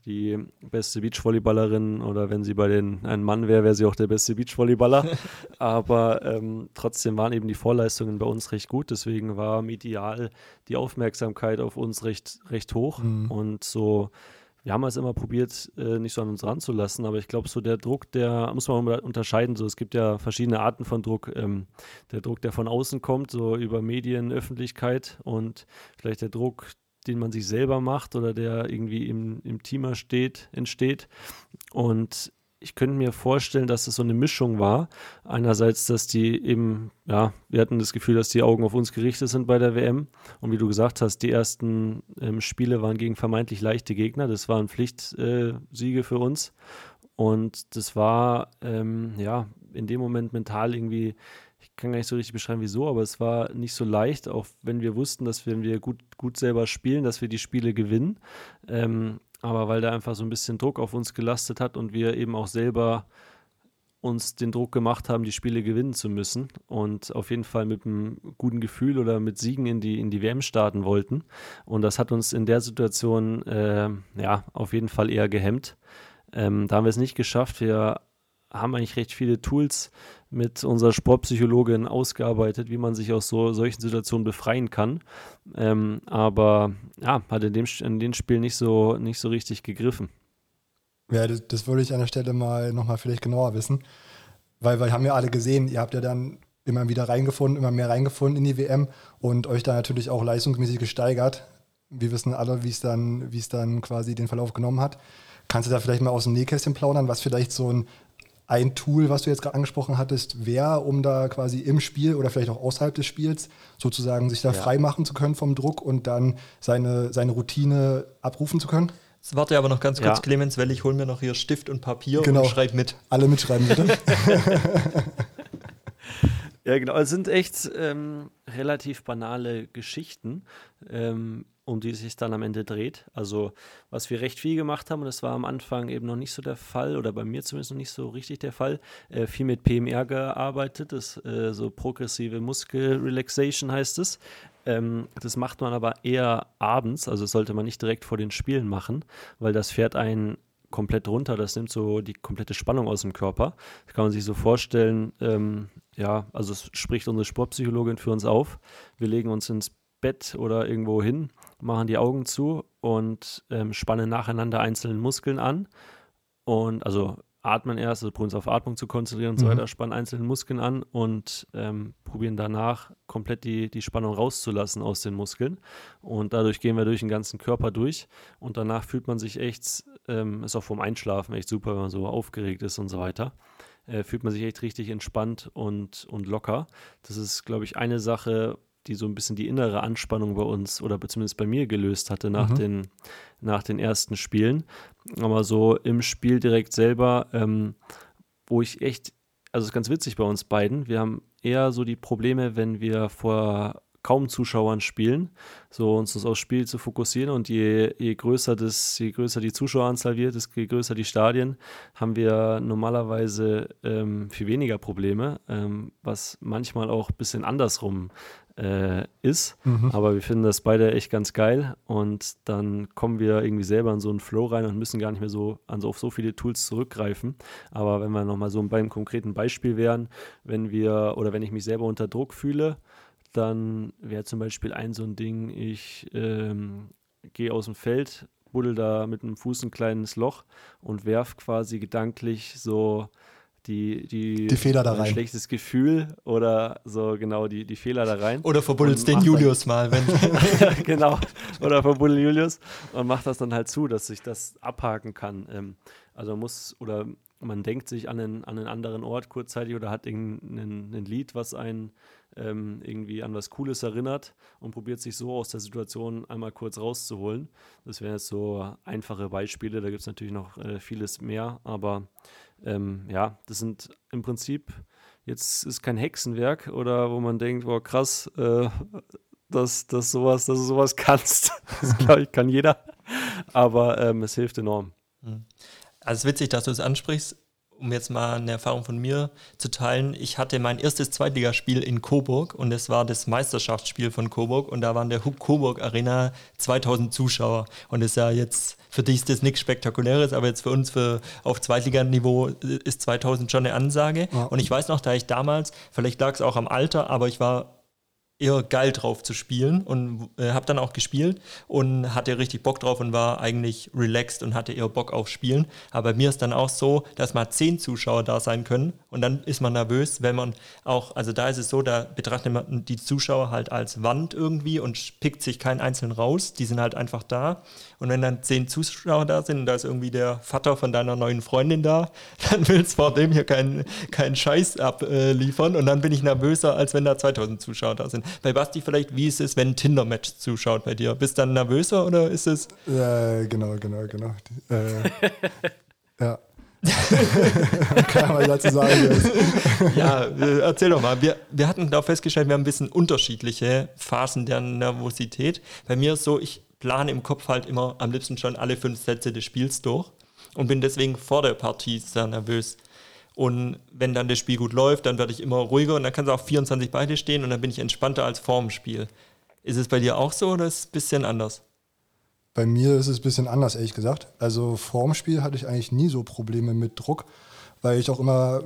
die beste Beachvolleyballerin oder wenn sie bei den ein Mann wäre, wäre sie auch der beste Beachvolleyballer. Aber ähm, trotzdem waren eben die Vorleistungen bei uns recht gut. Deswegen war medial die Aufmerksamkeit auf uns recht, recht hoch. Mhm. Und so wir haben es immer probiert, äh, nicht so an uns ranzulassen, aber ich glaube, so der Druck, der muss man unterscheiden. So, es gibt ja verschiedene Arten von Druck. Ähm, der Druck, der von außen kommt, so über Medien, Öffentlichkeit und vielleicht der Druck, den man sich selber macht oder der irgendwie im, im Team entsteht, entsteht. Und ich könnte mir vorstellen, dass es so eine Mischung war. Einerseits, dass die eben, ja, wir hatten das Gefühl, dass die Augen auf uns gerichtet sind bei der WM. Und wie du gesagt hast, die ersten ähm, Spiele waren gegen vermeintlich leichte Gegner. Das waren Pflichtsiege äh, für uns. Und das war, ähm, ja, in dem Moment mental irgendwie ich kann gar nicht so richtig beschreiben, wieso, aber es war nicht so leicht, auch wenn wir wussten, dass wenn wir gut, gut selber spielen, dass wir die Spiele gewinnen. Ähm, aber weil da einfach so ein bisschen Druck auf uns gelastet hat und wir eben auch selber uns den Druck gemacht haben, die Spiele gewinnen zu müssen und auf jeden Fall mit einem guten Gefühl oder mit Siegen in die, in die WM starten wollten. Und das hat uns in der Situation äh, ja auf jeden Fall eher gehemmt. Ähm, da haben wir es nicht geschafft. Wir haben eigentlich recht viele Tools mit unserer Sportpsychologin ausgearbeitet, wie man sich aus so solchen Situationen befreien kann. Ähm, aber ja, hat in, dem, in den Spielen nicht so, nicht so richtig gegriffen. Ja, das, das würde ich an der Stelle mal nochmal vielleicht genauer wissen. Weil wir haben ja alle gesehen, ihr habt ja dann immer wieder reingefunden, immer mehr reingefunden in die WM und euch da natürlich auch leistungsmäßig gesteigert. Wir wissen alle, wie dann, wie es dann quasi den Verlauf genommen hat. Kannst du da vielleicht mal aus dem Nähkästchen plaudern, was vielleicht so ein ein Tool, was du jetzt gerade angesprochen hattest, wäre, um da quasi im Spiel oder vielleicht auch außerhalb des Spiels sozusagen sich da ja. frei machen zu können vom Druck und dann seine, seine Routine abrufen zu können? Jetzt warte aber noch ganz kurz, ja. Clemens, weil ich hole mir noch hier Stift und Papier genau. und schreibe mit. Alle mitschreiben, bitte. ja, genau. Es sind echt ähm, relativ banale Geschichten. Ähm, um die es sich dann am Ende dreht. Also was wir recht viel gemacht haben, und das war am Anfang eben noch nicht so der Fall, oder bei mir zumindest noch nicht so richtig der Fall, äh, viel mit PMR gearbeitet, das äh, so progressive Muskelrelaxation heißt es. Ähm, das macht man aber eher abends, also sollte man nicht direkt vor den Spielen machen, weil das fährt einen komplett runter, das nimmt so die komplette Spannung aus dem Körper. Das kann man sich so vorstellen, ähm, ja, also spricht unsere Sportpsychologin für uns auf. Wir legen uns ins Bett oder irgendwo hin, machen die Augen zu und ähm, spannen nacheinander einzelne Muskeln an. Und also atmen erst, also probieren uns auf Atmung zu konzentrieren und mhm. so weiter, spannen einzelne Muskeln an und ähm, probieren danach komplett die, die Spannung rauszulassen aus den Muskeln. Und dadurch gehen wir durch den ganzen Körper durch und danach fühlt man sich echt, ähm, ist auch vorm Einschlafen echt super, wenn man so aufgeregt ist und so weiter. Äh, fühlt man sich echt richtig entspannt und, und locker. Das ist, glaube ich, eine Sache, die so ein bisschen die innere Anspannung bei uns oder zumindest bei mir gelöst hatte nach, mhm. den, nach den ersten Spielen. Aber so im Spiel direkt selber, ähm, wo ich echt, also es ist ganz witzig bei uns beiden, wir haben eher so die Probleme, wenn wir vor kaum Zuschauern spielen, so uns das aufs Spiel zu fokussieren und je, je größer das, je größer die Zuschaueranzahl wird, je größer die Stadien, haben wir normalerweise ähm, viel weniger Probleme, ähm, was manchmal auch ein bisschen andersrum äh, ist. Mhm. Aber wir finden das beide echt ganz geil und dann kommen wir irgendwie selber in so einen Flow rein und müssen gar nicht mehr so an so, auf so viele Tools zurückgreifen. Aber wenn wir nochmal so beim konkreten Beispiel wären, wenn wir oder wenn ich mich selber unter Druck fühle, dann wäre zum Beispiel ein so ein Ding, ich ähm, gehe aus dem Feld, buddel da mit dem Fuß ein kleines Loch und werf quasi gedanklich so die, die, die Fehler da rein. Ein schlechtes Gefühl oder so genau die, die Fehler da rein. Oder verbuddelst den Julius mal, wenn. genau. Oder verbuddel Julius und macht das dann halt zu, dass ich das abhaken kann. Ähm, also muss oder man denkt sich an einen, an einen anderen Ort kurzzeitig oder hat ein, Lied, was einen ähm, irgendwie an was Cooles erinnert und probiert sich so aus der Situation einmal kurz rauszuholen. Das wären jetzt so einfache Beispiele, da gibt es natürlich noch äh, vieles mehr, aber ähm, ja, das sind im Prinzip, jetzt ist kein Hexenwerk oder wo man denkt, boah krass, äh, dass, dass, sowas, dass du sowas kannst. Das glaube ich, kann jeder. Aber ähm, es hilft enorm. Also es ist witzig, dass du es ansprichst um jetzt mal eine Erfahrung von mir zu teilen, ich hatte mein erstes Zweitligaspiel in Coburg und es war das Meisterschaftsspiel von Coburg und da waren der Huck Coburg Arena 2000 Zuschauer. Und das ist ja jetzt, für dich ist das nichts Spektakuläres, aber jetzt für uns für, auf Zweitliganiveau ist 2000 schon eine Ansage. Ja. und ich weiß noch, da ich damals, vielleicht lag es auch am Alter, aber ich war eher geil drauf zu spielen und äh, habe dann auch gespielt und hatte richtig Bock drauf und war eigentlich relaxed und hatte eher Bock auf Spielen. Aber bei mir ist dann auch so, dass mal zehn Zuschauer da sein können und dann ist man nervös, wenn man auch, also da ist es so, da betrachtet man die Zuschauer halt als Wand irgendwie und pickt sich keinen einzelnen raus, die sind halt einfach da und wenn dann zehn Zuschauer da sind und da ist irgendwie der Vater von deiner neuen Freundin da, dann willst du vor dem hier keinen kein Scheiß abliefern und dann bin ich nervöser, als wenn da 2000 Zuschauer da sind. Bei Basti vielleicht, wie ist es, wenn ein Tinder-Match zuschaut bei dir? Bist du dann nervöser oder ist es... Ja, genau, genau, genau. Äh, ja. Kann man dazu sagen. ja, erzähl doch mal. Wir, wir hatten da festgestellt, wir haben ein bisschen unterschiedliche Phasen der Nervosität. Bei mir ist so, ich plane im Kopf halt immer am liebsten schon alle fünf Sätze des Spiels durch und bin deswegen vor der Partie sehr nervös. Und wenn dann das Spiel gut läuft, dann werde ich immer ruhiger und dann kann es auch 24 beide stehen und dann bin ich entspannter als vor dem Spiel. Ist es bei dir auch so oder ist es ein bisschen anders? Bei mir ist es ein bisschen anders, ehrlich gesagt. Also vor dem Spiel hatte ich eigentlich nie so Probleme mit Druck, weil ich auch immer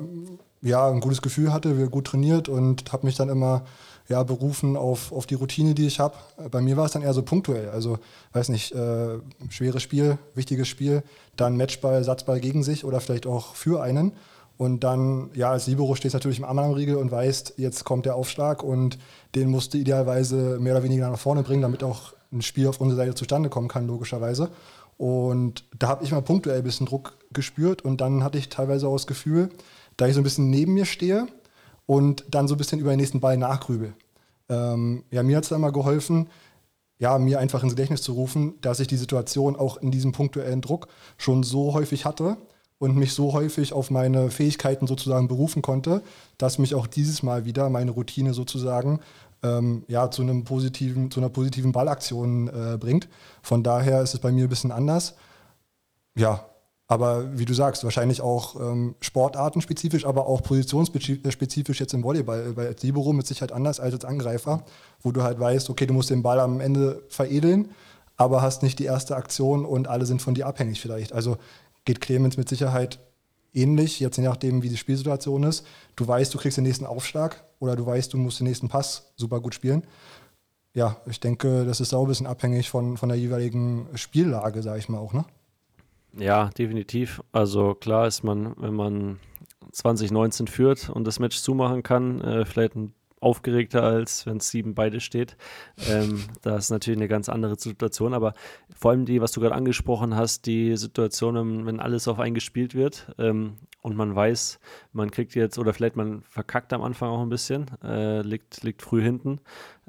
ja, ein gutes Gefühl hatte, wir gut trainiert und habe mich dann immer ja, berufen auf, auf die Routine, die ich habe. Bei mir war es dann eher so punktuell. Also, weiß nicht, äh, schweres Spiel, wichtiges Spiel, dann Matchball, Satzball gegen sich oder vielleicht auch für einen. Und dann, ja, als Libero stehst du natürlich im anderen Riegel und weißt, jetzt kommt der Aufschlag und den musst du idealerweise mehr oder weniger nach vorne bringen, damit auch ein Spiel auf unserer Seite zustande kommen kann, logischerweise. Und da habe ich mal punktuell ein bisschen Druck gespürt und dann hatte ich teilweise auch das Gefühl, da ich so ein bisschen neben mir stehe und dann so ein bisschen über den nächsten Ball nachgrübel. Ähm, ja, mir hat es dann mal geholfen, ja, mir einfach ins Gedächtnis zu rufen, dass ich die Situation auch in diesem punktuellen Druck schon so häufig hatte und mich so häufig auf meine Fähigkeiten sozusagen berufen konnte, dass mich auch dieses Mal wieder meine Routine sozusagen ähm, ja, zu, einem positiven, zu einer positiven Ballaktion äh, bringt. Von daher ist es bei mir ein bisschen anders. Ja, aber wie du sagst, wahrscheinlich auch ähm, sportartenspezifisch, aber auch positionsspezifisch jetzt im Volleyball, weil als Libero mit Sicherheit anders als als Angreifer, wo du halt weißt, okay, du musst den Ball am Ende veredeln, aber hast nicht die erste Aktion und alle sind von dir abhängig vielleicht. Also geht Clemens mit Sicherheit ähnlich, jetzt je nachdem, wie die Spielsituation ist. Du weißt, du kriegst den nächsten Aufschlag oder du weißt, du musst den nächsten Pass super gut spielen. Ja, ich denke, das ist auch ein bisschen abhängig von, von der jeweiligen Spiellage, sage ich mal auch, ne? Ja, definitiv. Also klar ist man, wenn man 2019 führt und das Match zumachen kann, äh, vielleicht ein aufgeregter, als wenn es sieben beide steht. Ähm, da ist natürlich eine ganz andere Situation, aber vor allem die, was du gerade angesprochen hast, die Situation, wenn alles auf einen gespielt wird ähm, und man weiß, man kriegt jetzt, oder vielleicht man verkackt am Anfang auch ein bisschen, äh, liegt, liegt früh hinten,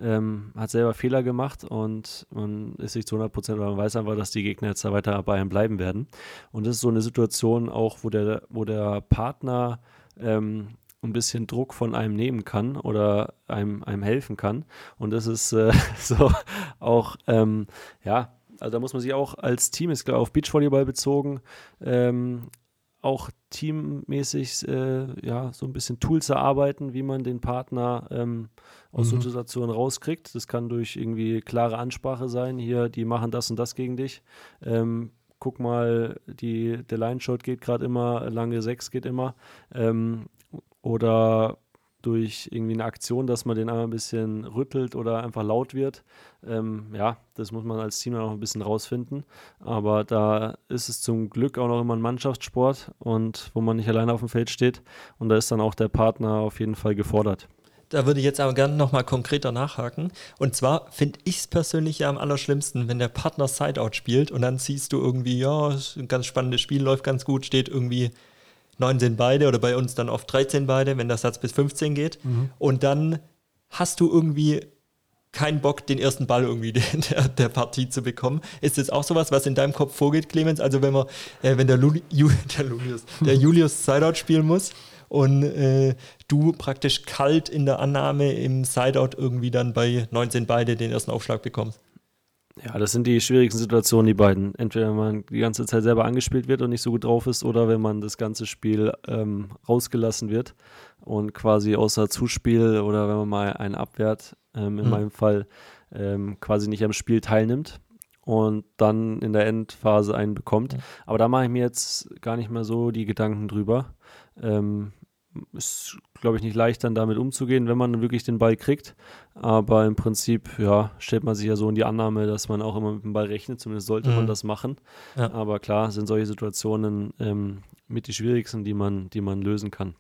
ähm, hat selber Fehler gemacht und man ist sich zu 100 Prozent, oder man weiß einfach, dass die Gegner jetzt da weiter bei einem bleiben werden. Und das ist so eine Situation auch, wo der, wo der Partner ähm, ein bisschen Druck von einem nehmen kann oder einem, einem helfen kann. Und das ist äh, so auch, ähm, ja, also da muss man sich auch als Team, ist klar auf Beachvolleyball bezogen, ähm, auch teammäßig äh, ja, so ein bisschen Tools erarbeiten, wie man den Partner ähm, aus mhm. Situationen rauskriegt. Das kann durch irgendwie klare Ansprache sein, hier, die machen das und das gegen dich. Ähm, guck mal, die, der Line-Shot geht gerade immer, lange 6 geht immer. Ähm, oder durch irgendwie eine Aktion, dass man den einmal ein bisschen rüttelt oder einfach laut wird. Ähm, ja, das muss man als Team dann auch ein bisschen rausfinden. Aber da ist es zum Glück auch noch immer ein Mannschaftssport und wo man nicht alleine auf dem Feld steht. Und da ist dann auch der Partner auf jeden Fall gefordert. Da würde ich jetzt aber gerne nochmal konkreter nachhaken. Und zwar finde ich es persönlich ja am allerschlimmsten, wenn der Partner Sideout spielt und dann siehst du irgendwie, ja, ein ganz spannendes Spiel, läuft ganz gut, steht irgendwie 19 beide oder bei uns dann oft 13 beide, wenn der Satz bis 15 geht. Mhm. Und dann hast du irgendwie keinen Bock, den ersten Ball irgendwie der, der Partie zu bekommen. Ist das auch sowas, was in deinem Kopf vorgeht, Clemens? Also wenn man, äh, wenn der, Luli, Ju, der, Julius, der Julius Sideout spielen muss und äh, du praktisch kalt in der Annahme im Sideout irgendwie dann bei 19 beide den ersten Aufschlag bekommst. Ja, das sind die schwierigsten Situationen, die beiden. Entweder wenn man die ganze Zeit selber angespielt wird und nicht so gut drauf ist, oder wenn man das ganze Spiel ähm, rausgelassen wird und quasi außer Zuspiel oder wenn man mal einen abwehrt, ähm, in mhm. meinem Fall ähm, quasi nicht am Spiel teilnimmt und dann in der Endphase einen bekommt. Mhm. Aber da mache ich mir jetzt gar nicht mehr so die Gedanken drüber. Ähm, ist, glaube ich, nicht leicht, dann damit umzugehen, wenn man wirklich den Ball kriegt. Aber im Prinzip, ja, stellt man sich ja so in die Annahme, dass man auch immer mit dem Ball rechnet. Zumindest sollte mhm. man das machen. Ja. Aber klar sind solche Situationen ähm, mit die schwierigsten, die man, die man lösen kann.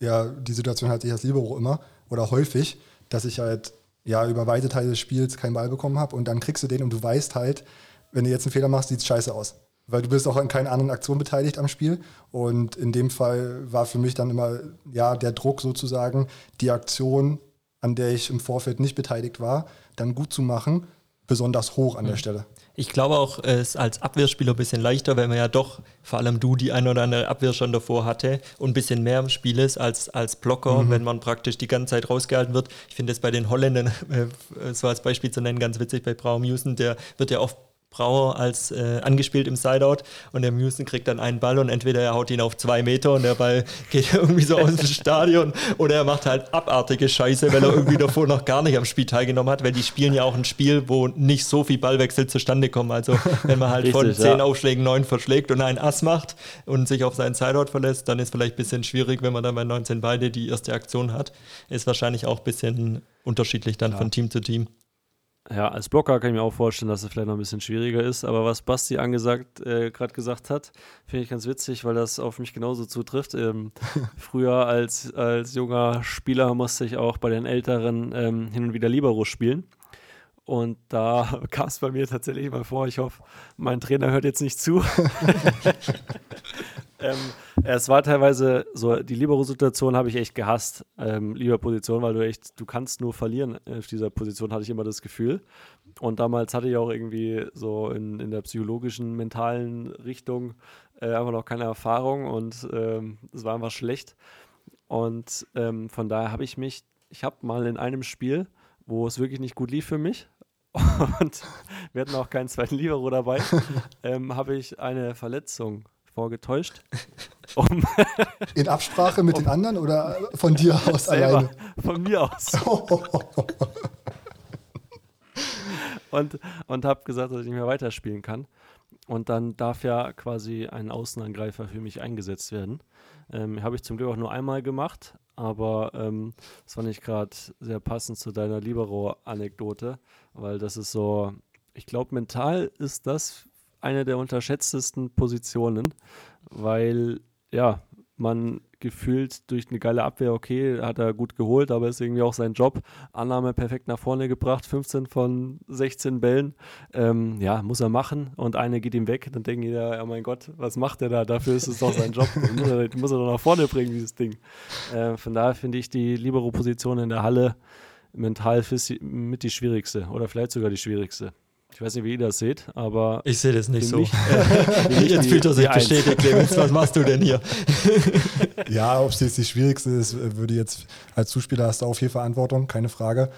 Ja, die Situation hatte ich als Libero immer oder häufig, dass ich halt ja über weite Teile des Spiels keinen Ball bekommen habe und dann kriegst du den und du weißt halt, wenn du jetzt einen Fehler machst, sieht es scheiße aus weil du bist auch an keiner anderen Aktion beteiligt am Spiel. Und in dem Fall war für mich dann immer ja der Druck sozusagen, die Aktion, an der ich im Vorfeld nicht beteiligt war, dann gut zu machen, besonders hoch an der Stelle. Ich glaube auch, es ist als Abwehrspieler ein bisschen leichter, weil man ja doch, vor allem du, die ein oder andere Abwehr schon davor hatte und ein bisschen mehr im Spiel ist als, als Blocker, mhm. wenn man praktisch die ganze Zeit rausgehalten wird. Ich finde es bei den Holländern, äh, so als Beispiel zu nennen, ganz witzig bei Braum Houston, der wird ja oft Brauer als äh, angespielt im Sideout und der Musen kriegt dann einen Ball und entweder er haut ihn auf zwei Meter und der Ball geht irgendwie so aus dem Stadion oder er macht halt abartige Scheiße, weil er irgendwie davor noch gar nicht am Spiel teilgenommen hat, weil die spielen ja auch ein Spiel, wo nicht so viel Ballwechsel zustande kommen. Also wenn man halt Richtig, von zehn ja. Aufschlägen neun verschlägt und einen Ass macht und sich auf seinen Sideout verlässt, dann ist vielleicht ein bisschen schwierig, wenn man dann bei 19 beide die erste Aktion hat. Ist wahrscheinlich auch ein bisschen unterschiedlich dann ja. von Team zu Team. Ja, als Blocker kann ich mir auch vorstellen, dass es vielleicht noch ein bisschen schwieriger ist. Aber was Basti angesagt, äh, gerade gesagt hat, finde ich ganz witzig, weil das auf mich genauso zutrifft. Ähm, früher als, als junger Spieler musste ich auch bei den Älteren ähm, hin und wieder Libero spielen. Und da kam es bei mir tatsächlich mal vor, ich hoffe, mein Trainer hört jetzt nicht zu. ähm, es war teilweise so, die Libero-Situation habe ich echt gehasst. Ähm, Lieber-Position, weil du echt, du kannst nur verlieren auf dieser Position, hatte ich immer das Gefühl. Und damals hatte ich auch irgendwie so in, in der psychologischen, mentalen Richtung äh, einfach noch keine Erfahrung und ähm, es war einfach schlecht. Und ähm, von daher habe ich mich, ich habe mal in einem Spiel, wo es wirklich nicht gut lief für mich, und wir hatten auch keinen zweiten Libero dabei, ähm, habe ich eine Verletzung vorgetäuscht. Um In Absprache mit um, den anderen oder von dir aus alleine? Von mir aus. und und habe gesagt, dass ich nicht mehr weiterspielen kann. Und dann darf ja quasi ein Außenangreifer für mich eingesetzt werden. Ähm, habe ich zum Glück auch nur einmal gemacht, aber ähm, das fand ich gerade sehr passend zu deiner Libero-Anekdote, weil das ist so, ich glaube, mental ist das eine der unterschätztesten Positionen, weil ja, man gefühlt durch eine geile Abwehr, okay, hat er gut geholt, aber ist irgendwie auch sein Job. Annahme perfekt nach vorne gebracht, 15 von 16 Bällen. Ähm, ja, muss er machen und eine geht ihm weg. Dann denken die, ja, mein Gott, was macht er da? Dafür ist es doch sein Job. Muss er, muss er doch nach vorne bringen, dieses Ding. Äh, von daher finde ich die Libero-Position in der Halle mental mit die schwierigste oder vielleicht sogar die schwierigste. Ich weiß nicht, wie ihr das seht, aber. Ich sehe das nicht so. Mich, äh, jetzt fühlt er sich bestätigt, Clemens. Was machst du denn hier? ja, ob es jetzt die schwierigste ist, würde jetzt als Zuspieler hast du auch viel Verantwortung, keine Frage.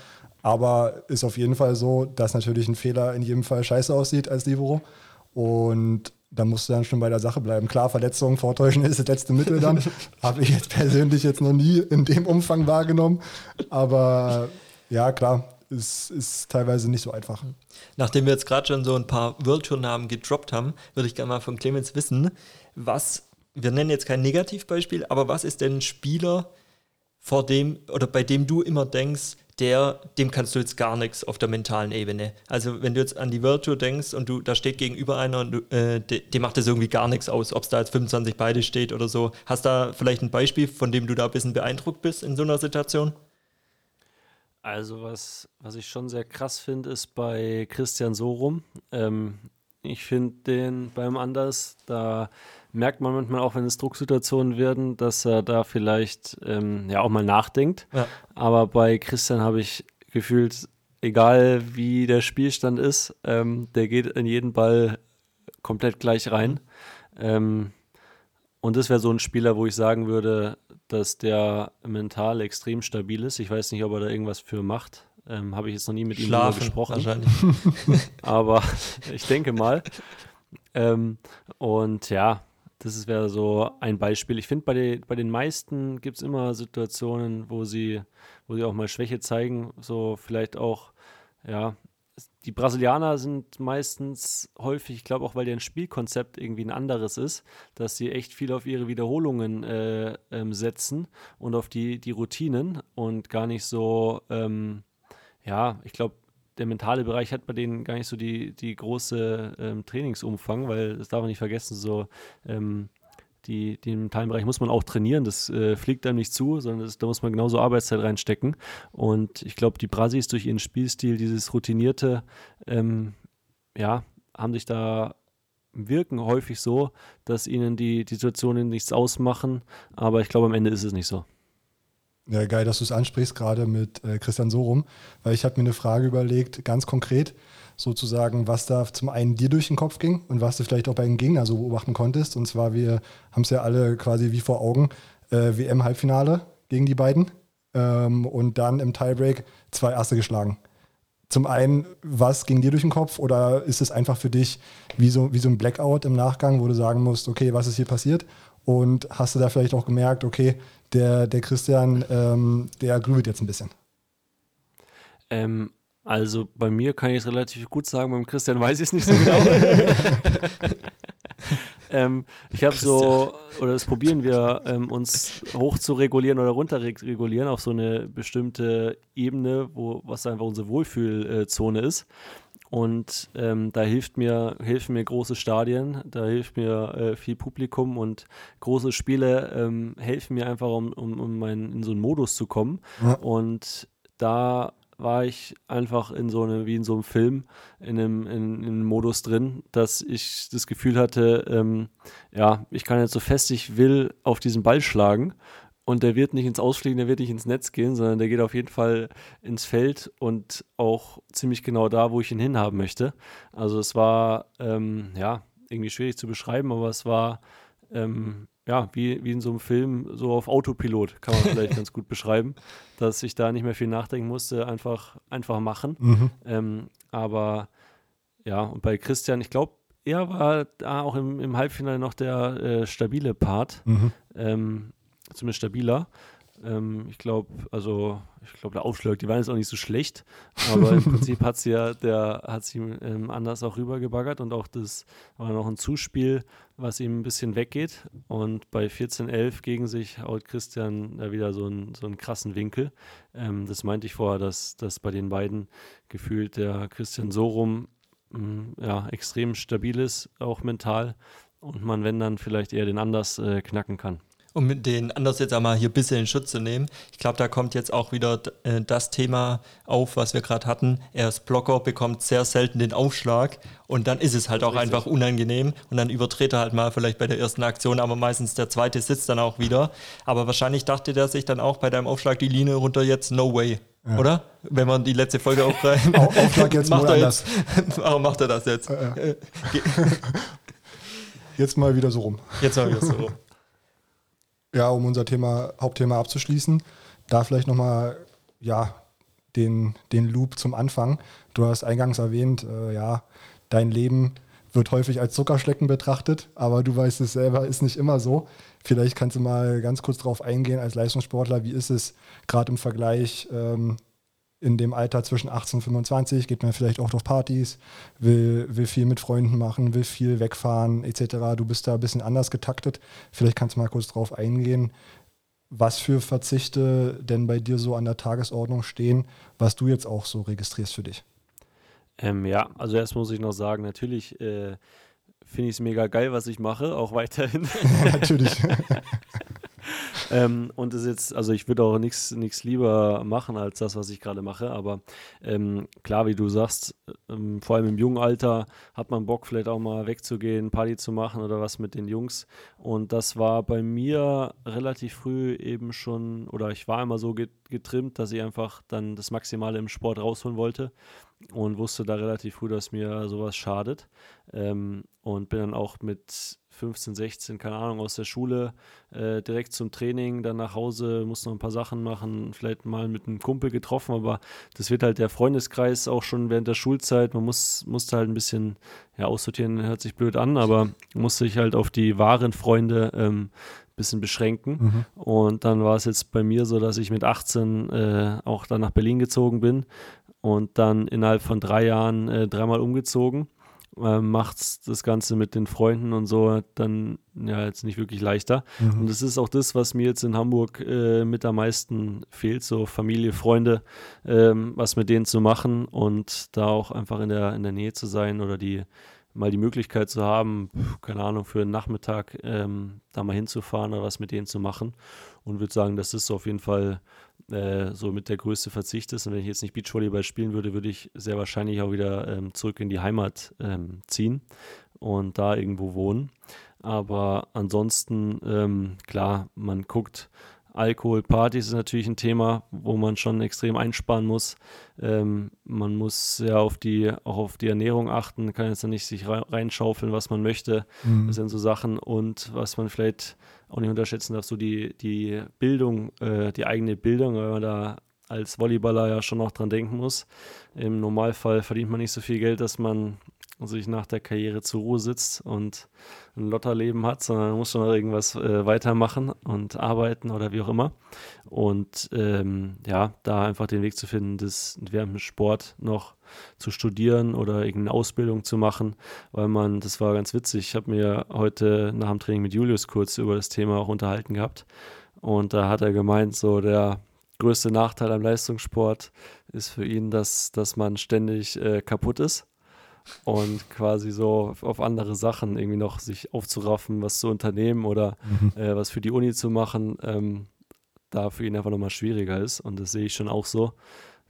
Aber ist auf jeden Fall so, dass natürlich ein Fehler in jedem Fall scheiße aussieht als Libero. Und da musst du dann schon bei der Sache bleiben. Klar, Verletzungen vortäuschen ist das letzte Mittel dann. Habe ich jetzt persönlich jetzt noch nie in dem Umfang wahrgenommen. Aber ja, klar, ist, ist teilweise nicht so einfach. Nachdem wir jetzt gerade schon so ein paar World Tour Namen gedroppt haben, würde ich gerne mal von Clemens wissen, was, wir nennen jetzt kein Negativbeispiel, aber was ist denn ein Spieler, vor dem oder bei dem du immer denkst, der, dem kannst du jetzt gar nichts auf der mentalen Ebene. Also wenn du jetzt an die World Tour denkst und du da steht gegenüber einer und du, äh, dem macht das irgendwie gar nichts aus, ob es da jetzt 25 beide steht oder so. Hast da vielleicht ein Beispiel, von dem du da ein bisschen beeindruckt bist in so einer Situation? Also was, was ich schon sehr krass finde, ist bei Christian Sorum. Ähm, ich finde den beim Anders, da merkt man manchmal auch, wenn es Drucksituationen werden, dass er da vielleicht ähm, ja auch mal nachdenkt. Ja. Aber bei Christian habe ich gefühlt, egal wie der Spielstand ist, ähm, der geht in jeden Ball komplett gleich rein. Ähm, und das wäre so ein Spieler, wo ich sagen würde, dass der mental extrem stabil ist. Ich weiß nicht, ob er da irgendwas für macht. Ähm, Habe ich jetzt noch nie mit ihm drüber gesprochen. Wahrscheinlich. Aber ich denke mal. Ähm, und ja, das wäre so ein Beispiel. Ich finde, bei, den, bei den meisten gibt es immer Situationen, wo sie, wo sie auch mal Schwäche zeigen. So vielleicht auch, ja, die Brasilianer sind meistens häufig, ich glaube auch, weil deren Spielkonzept irgendwie ein anderes ist, dass sie echt viel auf ihre Wiederholungen äh, ähm, setzen und auf die, die Routinen und gar nicht so, ähm, ja, ich glaube, der mentale Bereich hat bei denen gar nicht so die, die große ähm, Trainingsumfang, weil das darf man nicht vergessen, so ähm, die, den Teilbereich muss man auch trainieren, das äh, fliegt einem nicht zu, sondern das, da muss man genauso Arbeitszeit reinstecken. Und ich glaube, die Brasis durch ihren Spielstil, dieses routinierte, ähm, ja, haben sich da wirken häufig so, dass ihnen die, die Situationen nichts ausmachen, aber ich glaube, am Ende ist es nicht so. Ja, geil, dass du es ansprichst, gerade mit äh, Christian Sorum, weil ich habe mir eine Frage überlegt, ganz konkret sozusagen, was da zum einen dir durch den Kopf ging und was du vielleicht auch bei den Gegnern so beobachten konntest. Und zwar, wir haben es ja alle quasi wie vor Augen, äh, WM-Halbfinale gegen die beiden ähm, und dann im Tiebreak zwei Erste geschlagen. Zum einen, was ging dir durch den Kopf oder ist es einfach für dich wie so, wie so ein Blackout im Nachgang, wo du sagen musst, okay, was ist hier passiert? Und hast du da vielleicht auch gemerkt, okay, der, der Christian, ähm, der grübelt jetzt ein bisschen? Ähm, also bei mir kann ich es relativ gut sagen, beim Christian weiß ich es nicht so genau. ähm, ich habe so, oder das probieren wir, ähm, uns hoch zu regulieren oder runter regulieren auf so eine bestimmte Ebene, wo was einfach unsere Wohlfühlzone ist. Und ähm, da hilft mir, helfen mir große Stadien, da hilft mir äh, viel Publikum und große Spiele ähm, helfen mir einfach, um, um, um mein, in so einen Modus zu kommen. Ja. Und da war ich einfach in so eine, wie in so einem Film, in einem, in, in einem Modus drin, dass ich das Gefühl hatte, ähm, ja, ich kann jetzt so fest ich will auf diesen Ball schlagen und der wird nicht ins Ausfliegen, der wird nicht ins Netz gehen, sondern der geht auf jeden Fall ins Feld und auch ziemlich genau da, wo ich ihn hinhaben möchte. Also es war, ähm, ja, irgendwie schwierig zu beschreiben, aber es war ähm, ja, wie, wie in so einem Film, so auf Autopilot, kann man vielleicht ganz gut beschreiben, dass ich da nicht mehr viel nachdenken musste, einfach, einfach machen. Mhm. Ähm, aber ja, und bei Christian, ich glaube, er war da auch im, im Halbfinale noch der äh, stabile Part, mhm. ähm, zumindest stabiler. Ähm, ich glaube, also ich glaube, der Aufschlag, die waren jetzt auch nicht so schlecht, aber im Prinzip hat sie ja, der hat sie ähm, anders auch rübergebaggert und auch das war noch ein Zuspiel, was ihm ein bisschen weggeht. Und bei 14-11 gegen sich haut Christian da wieder so, ein, so einen krassen Winkel. Ähm, das meinte ich vorher, dass, dass bei den beiden gefühlt der Christian so rum mm, ja, extrem stabil ist, auch mental, und man, wenn dann vielleicht eher den anders äh, knacken kann. Um den Anders jetzt einmal hier ein bisschen in Schutz zu nehmen, ich glaube, da kommt jetzt auch wieder äh, das Thema auf, was wir gerade hatten. Er ist Blocker, bekommt sehr selten den Aufschlag und dann ist es halt auch einfach unangenehm und dann überdreht er halt mal vielleicht bei der ersten Aktion, aber meistens der zweite sitzt dann auch wieder. Aber wahrscheinlich dachte der sich dann auch bei deinem Aufschlag die Linie runter jetzt, no way. Ja. Oder? Wenn man die letzte Folge aufgreift. Aufschlag jetzt macht er jetzt. Warum macht er das jetzt? Ja, ja. jetzt mal wieder so rum. Jetzt mal wieder so rum ja, um unser Thema, Hauptthema abzuschließen, da vielleicht nochmal, ja, den, den Loop zum Anfang. Du hast eingangs erwähnt, äh, ja, dein Leben wird häufig als Zuckerschlecken betrachtet, aber du weißt es selber, ist nicht immer so. Vielleicht kannst du mal ganz kurz darauf eingehen als Leistungssportler, wie ist es gerade im Vergleich ähm, in dem Alter zwischen 18 und 25 geht man vielleicht auch auf Partys, will, will viel mit Freunden machen, will viel wegfahren etc. Du bist da ein bisschen anders getaktet. Vielleicht kannst du mal kurz drauf eingehen, was für Verzichte denn bei dir so an der Tagesordnung stehen, was du jetzt auch so registrierst für dich. Ähm, ja, also erst muss ich noch sagen, natürlich äh, finde ich es mega geil, was ich mache, auch weiterhin. natürlich. ähm, und ist jetzt, also ich würde auch nichts lieber machen als das, was ich gerade mache, aber ähm, klar, wie du sagst, ähm, vor allem im jungen Alter hat man Bock, vielleicht auch mal wegzugehen, Party zu machen oder was mit den Jungs. Und das war bei mir relativ früh eben schon, oder ich war immer so getrimmt, dass ich einfach dann das Maximale im Sport rausholen wollte und wusste da relativ früh, dass mir sowas schadet. Ähm, und bin dann auch mit 15, 16, keine Ahnung, aus der Schule äh, direkt zum Training, dann nach Hause, muss noch ein paar Sachen machen, vielleicht mal mit einem Kumpel getroffen, aber das wird halt der Freundeskreis auch schon während der Schulzeit. Man muss, musste halt ein bisschen, ja, aussortieren hört sich blöd an, aber musste sich halt auf die wahren Freunde ähm, bisschen beschränken. Mhm. Und dann war es jetzt bei mir so, dass ich mit 18 äh, auch dann nach Berlin gezogen bin und dann innerhalb von drei Jahren äh, dreimal umgezogen äh, macht das Ganze mit den Freunden und so dann ja jetzt nicht wirklich leichter. Mhm. Und das ist auch das, was mir jetzt in Hamburg äh, mit am meisten fehlt, so Familie, Freunde, ähm, was mit denen zu machen und da auch einfach in der, in der Nähe zu sein oder die mal die Möglichkeit zu haben, keine Ahnung, für einen Nachmittag ähm, da mal hinzufahren oder was mit denen zu machen. Und würde sagen, das ist auf jeden Fall äh, so mit der größte Verzicht ist. Und wenn ich jetzt nicht Beachvolleyball spielen würde, würde ich sehr wahrscheinlich auch wieder ähm, zurück in die Heimat ähm, ziehen und da irgendwo wohnen. Aber ansonsten, ähm, klar, man guckt, Alkohol, Partys ist natürlich ein Thema, wo man schon extrem einsparen muss. Ähm, man muss ja auf die, auch auf die Ernährung achten, kann jetzt nicht sich reinschaufeln, was man möchte. Mhm. Das sind so Sachen. Und was man vielleicht auch nicht unterschätzen darf, so die, die Bildung, äh, die eigene Bildung, weil man da als Volleyballer ja schon noch dran denken muss. Im Normalfall verdient man nicht so viel Geld, dass man sich nach der Karriere zur Ruhe sitzt und ein Lotterleben hat, sondern man muss schon noch irgendwas äh, weitermachen und arbeiten oder wie auch immer. Und ähm, ja, da einfach den Weg zu finden, das während dem Sport noch zu studieren oder irgendeine Ausbildung zu machen, weil man, das war ganz witzig, ich habe mir heute nach dem Training mit Julius kurz über das Thema auch unterhalten gehabt und da hat er gemeint, so der größte Nachteil am Leistungssport ist für ihn, dass, dass man ständig äh, kaputt ist und quasi so auf andere Sachen irgendwie noch sich aufzuraffen, was zu unternehmen oder mhm. äh, was für die Uni zu machen, ähm, da für ihn einfach nochmal schwieriger ist. Und das sehe ich schon auch so,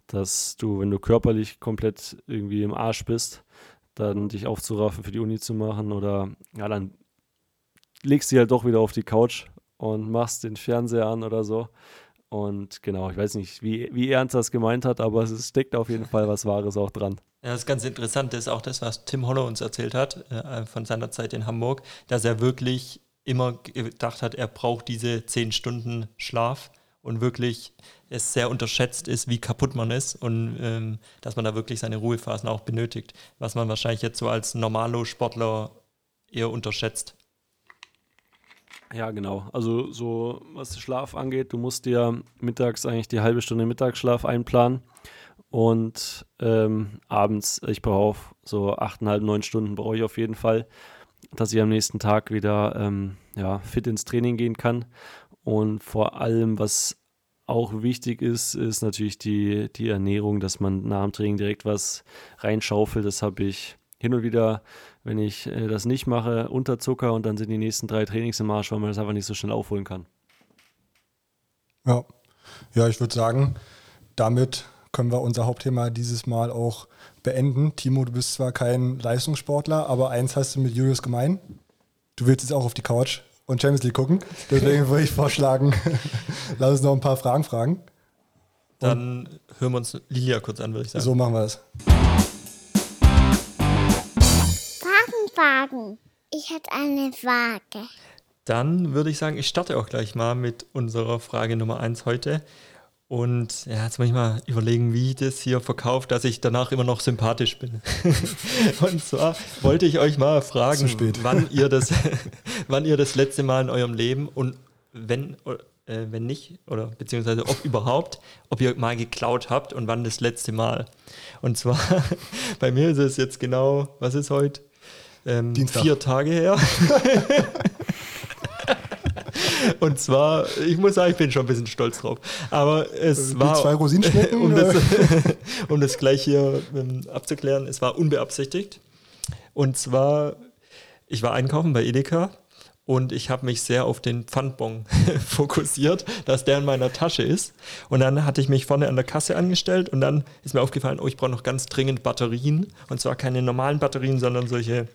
dass du, wenn du körperlich komplett irgendwie im Arsch bist, dann dich aufzuraffen, für die Uni zu machen oder ja, dann legst du halt doch wieder auf die Couch und machst den Fernseher an oder so. Und genau, ich weiß nicht, wie, wie ernst das gemeint hat, aber es steckt auf jeden Fall was Wahres auch dran. Ja, das ganz interessant, das ist auch das, was Tim Holler uns erzählt hat äh, von seiner Zeit in Hamburg, dass er wirklich immer gedacht hat, er braucht diese zehn Stunden Schlaf und wirklich es sehr unterschätzt ist, wie kaputt man ist und ähm, dass man da wirklich seine Ruhephasen auch benötigt, was man wahrscheinlich jetzt so als Normalo-Sportler eher unterschätzt. Ja, genau. Also so was Schlaf angeht, du musst dir mittags eigentlich die halbe Stunde Mittagsschlaf einplanen und ähm, abends, ich brauche so achteinhalb, neun Stunden brauche ich auf jeden Fall, dass ich am nächsten Tag wieder ähm, ja, fit ins Training gehen kann. Und vor allem, was auch wichtig ist, ist natürlich die, die Ernährung, dass man nach dem Training direkt was reinschaufelt. Das habe ich hin und wieder wenn ich äh, das nicht mache, Unterzucker und dann sind die nächsten drei Trainings im Marsch, weil man das einfach nicht so schnell aufholen kann. Ja, ja ich würde sagen, damit können wir unser Hauptthema dieses Mal auch beenden. Timo, du bist zwar kein Leistungssportler, aber eins hast du mit Julius gemein. Du willst jetzt auch auf die Couch und Champions League gucken. Deswegen würde ich vorschlagen, lass uns noch ein paar Fragen fragen. Dann hören wir uns Lilia kurz an, würde ich sagen. So machen wir das. Fragen, Fragen. Ich hätte eine Frage. Dann würde ich sagen, ich starte auch gleich mal mit unserer Frage Nummer 1 heute. Und ja, jetzt muss ich mal überlegen, wie ich das hier verkaufe, dass ich danach immer noch sympathisch bin. und zwar wollte ich euch mal fragen, wann ihr das, wann ihr das letzte Mal in eurem Leben und wenn, äh, wenn nicht, oder beziehungsweise ob überhaupt, ob ihr mal geklaut habt und wann das letzte Mal. Und zwar, bei mir ist es jetzt genau, was ist heute? Ähm, vier Tage her. Und zwar, ich muss sagen, ich bin schon ein bisschen stolz drauf. Aber es Wie war. zwei Rosinenschnecken? um, das, um das gleich hier ähm, abzuklären, es war unbeabsichtigt. Und zwar, ich war einkaufen bei Edeka und ich habe mich sehr auf den Pfandbon fokussiert, dass der in meiner Tasche ist. Und dann hatte ich mich vorne an der Kasse angestellt und dann ist mir aufgefallen, oh, ich brauche noch ganz dringend Batterien. Und zwar keine normalen Batterien, sondern solche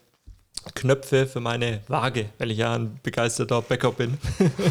Knöpfe für meine Waage, weil ich ja ein begeisterter Bäcker bin.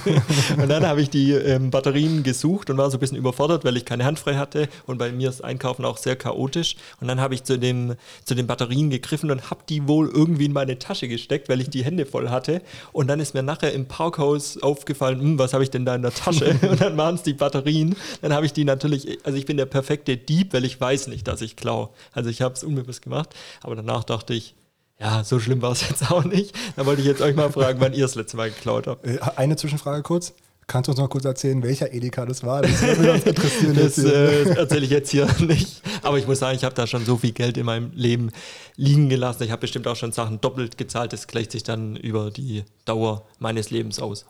und dann habe ich die ähm, Batterien gesucht und war so ein bisschen überfordert, weil ich keine Hand frei hatte und bei mir ist Einkaufen auch sehr chaotisch. Und dann habe ich zu, dem, zu den Batterien gegriffen und habe die wohl irgendwie in meine Tasche gesteckt, weil ich die Hände voll hatte. Und dann ist mir nachher im Parkhaus aufgefallen, hm, was habe ich denn da in der Tasche? und dann waren es die Batterien. Dann habe ich die natürlich, also ich bin der perfekte Dieb, weil ich weiß nicht, dass ich klaue. Also ich habe es unbewusst gemacht, aber danach dachte ich, ja, so schlimm war es jetzt auch nicht. Da wollte ich jetzt euch mal fragen, wann ihr das letzte Mal geklaut habt. Äh, Eine Zwischenfrage kurz. Kannst du uns noch kurz erzählen, welcher Edeka das war? Das würde uns interessieren. Das äh, erzähle ich jetzt hier nicht. Aber ich muss sagen, ich habe da schon so viel Geld in meinem Leben liegen gelassen. Ich habe bestimmt auch schon Sachen doppelt gezahlt. Das gleicht sich dann über die Dauer meines Lebens aus.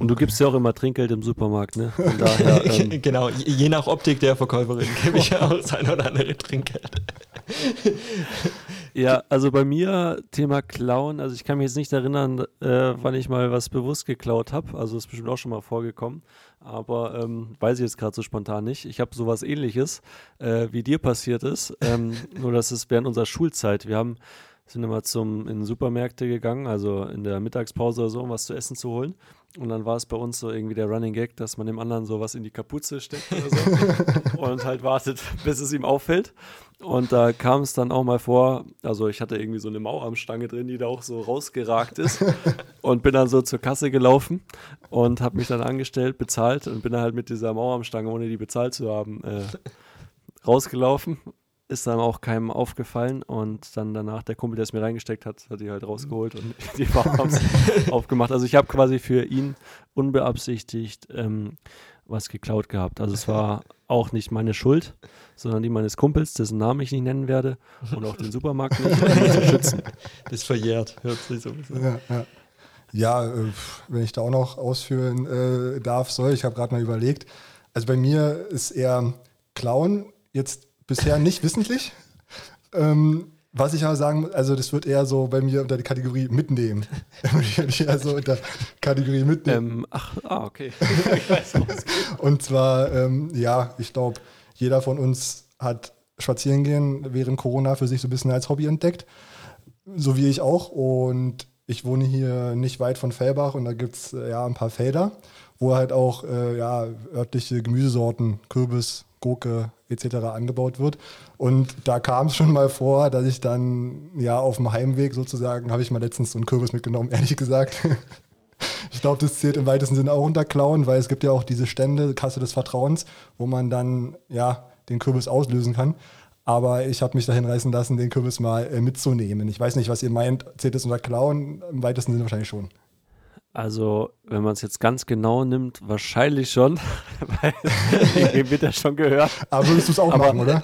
Und du gibst ja auch immer Trinkgeld im Supermarkt, ne? Von daher, ähm, genau, je nach Optik der Verkäuferin gebe ich auch das ein oder andere Trinkgeld. Ja, also bei mir Thema Klauen, also ich kann mich jetzt nicht erinnern, äh, wann ich mal was bewusst geklaut habe. Also ist bestimmt auch schon mal vorgekommen. Aber ähm, weiß ich jetzt gerade so spontan nicht. Ich habe sowas ähnliches, äh, wie dir passiert ist. Ähm, nur dass es während unserer Schulzeit. Wir haben sind immer zum in Supermärkte gegangen, also in der Mittagspause oder so, um was zu essen zu holen. Und dann war es bei uns so irgendwie der Running Gag, dass man dem anderen so was in die Kapuze steckt oder so und halt wartet, bis es ihm auffällt. Und da kam es dann auch mal vor, also ich hatte irgendwie so eine Mauarmstange drin, die da auch so rausgeragt ist und bin dann so zur Kasse gelaufen und habe mich dann angestellt, bezahlt und bin dann halt mit dieser Mauarmstange, ohne die bezahlt zu haben, äh, rausgelaufen. Ist dann auch keinem aufgefallen und dann danach der Kumpel, der es mir reingesteckt hat, hat die halt rausgeholt und die Warenhaus aufgemacht. Also ich habe quasi für ihn unbeabsichtigt ähm, was geklaut gehabt. Also es war auch nicht meine Schuld, sondern die meines Kumpels, dessen Namen ich nicht nennen werde und auch den Supermarkt nicht, um zu schützen. Das verjährt, hört sich so ein bisschen. Ja, ja. ja äh, wenn ich da auch noch ausführen äh, darf, soll, ich habe gerade mal überlegt. Also bei mir ist eher Klauen jetzt bisher nicht wissentlich. Ähm, was ich aber sagen muss, also das wird eher so bei mir unter die Kategorie mitnehmen. eher so unter Kategorie mitnehmen. Ähm, ach, ah, okay. ich weiß. Und zwar, ähm, ja, ich glaube, jeder von uns hat spazieren gehen während Corona für sich so ein bisschen als Hobby entdeckt. So wie ich auch. Und ich wohne hier nicht weit von Fellbach und da gibt es äh, ja ein paar Felder, wo halt auch äh, ja, örtliche Gemüsesorten, Kürbis, Gurke etc. angebaut wird. Und da kam es schon mal vor, dass ich dann ja auf dem Heimweg sozusagen, habe ich mal letztens so einen Kürbis mitgenommen, ehrlich gesagt. Ich glaube, das zählt im weitesten Sinne auch unter Klauen, weil es gibt ja auch diese Stände, Kasse des Vertrauens, wo man dann ja den Kürbis auslösen kann. Aber ich habe mich dahin reißen lassen, den Kürbis mal äh, mitzunehmen. Ich weiß nicht, was ihr meint. Zählt das unter Klauen? Im weitesten Sinne wahrscheinlich schon. Also, wenn man es jetzt ganz genau nimmt, wahrscheinlich schon, weil irgendwie wird das schon gehört. Aber würdest du es auch Aber- machen, oder?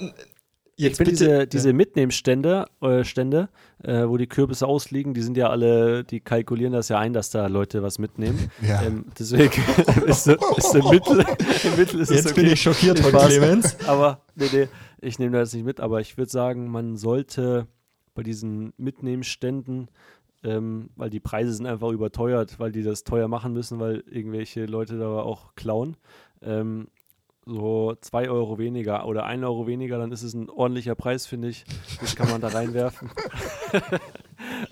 Ich bin diese, diese Mitnehmstände, äh, Stände, äh, wo die Kürbisse ausliegen, die sind ja alle, die kalkulieren das ja ein, dass da Leute was mitnehmen. Ja. Ähm, deswegen ist, ist im Mittel, im Mittel ist es Jetzt okay. bin ich schockiert von. Clemens. Aber nee, nee, ich nehme das nicht mit, aber ich würde sagen, man sollte bei diesen Mitnehmensständen, ähm, weil die Preise sind einfach überteuert, weil die das teuer machen müssen, weil irgendwelche Leute da auch klauen. Ähm, so zwei Euro weniger oder ein Euro weniger, dann ist es ein ordentlicher Preis, finde ich. Das kann man da reinwerfen.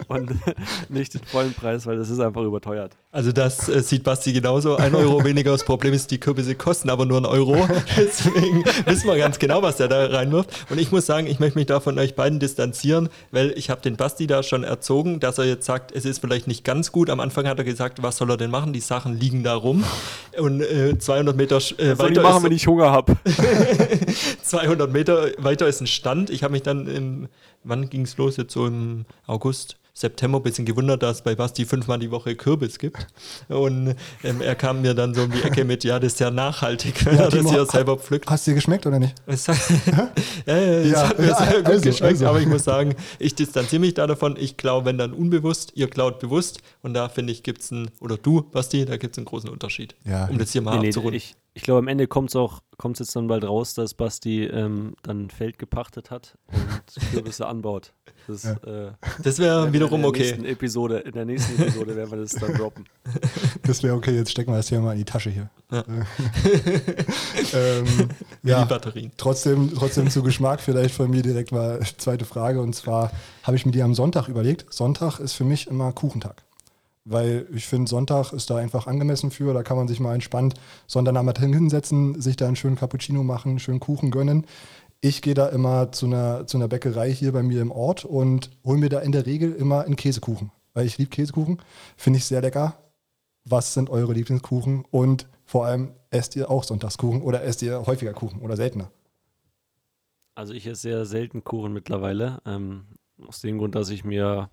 und nicht den vollen Preis, weil das ist einfach überteuert. Also das äh, sieht Basti genauso. Ein Euro weniger. Das Problem ist, die Kürbisse kosten aber nur einen Euro. Deswegen wissen wir ganz genau, was der da reinwirft. Und ich muss sagen, ich möchte mich da von euch beiden distanzieren, weil ich habe den Basti da schon erzogen, dass er jetzt sagt, es ist vielleicht nicht ganz gut. Am Anfang hat er gesagt, was soll er denn machen? Die Sachen liegen da rum. Und äh, 200 Meter äh, weiter machen, ist, wenn ich Hunger habe? 200 Meter weiter ist ein Stand. Ich habe mich dann im, wann ging es los? Jetzt so im August, September ein bisschen gewundert, dass es bei Basti fünfmal die Woche Kürbis gibt. Und ähm, er kam mir dann so um die Ecke mit, ja, das ist ja nachhaltig, wenn Ja, er das hier selber pflückt. Hast dir geschmeckt oder nicht? Es hat, ja, ja, es Ja, hat mir ja, sehr gut also, geschmeckt, also. aber ich muss sagen, ich distanziere mich da davon. Ich klaue, wenn dann unbewusst, ihr klaut bewusst. Und da finde ich, gibt es einen, oder du, Basti, da gibt es einen großen Unterschied. Ja. um das hier mal Nee, nee, abzurunden. ich, ich glaube, am Ende kommt es auch, kommt jetzt dann bald raus, dass Basti ähm, dann ein Feld gepachtet hat und Kürbisse anbaut. Das, Ja. äh, das wäre wiederum in der okay. Nächsten Episode, in der nächsten Episode werden wir das dann droppen. Das wäre okay, jetzt stecken wir das hier mal in die Tasche hier. Ja. ähm, ja, die Batterien. trotzdem, trotzdem zu Geschmack vielleicht von mir direkt mal zweite Frage. Und zwar habe ich mir die am Sonntag überlegt. Sonntag ist für mich immer Kuchentag. Weil ich finde, Sonntag ist da einfach angemessen für. Da kann man sich mal entspannt Sonntagnachmittag hinsetzen, sich da einen schönen Cappuccino machen, einen schönen Kuchen gönnen. Ich gehe da immer zu einer, zu einer Bäckerei hier bei mir im Ort und hole mir da in der Regel immer einen Käsekuchen. Weil ich liebe Käsekuchen, finde ich sehr lecker. Was sind eure Lieblingskuchen? Und vor allem, esst ihr auch Sonntagskuchen oder esst ihr häufiger Kuchen oder seltener? Also ich esse sehr selten Kuchen mittlerweile. Ähm, aus dem Grund, dass ich mir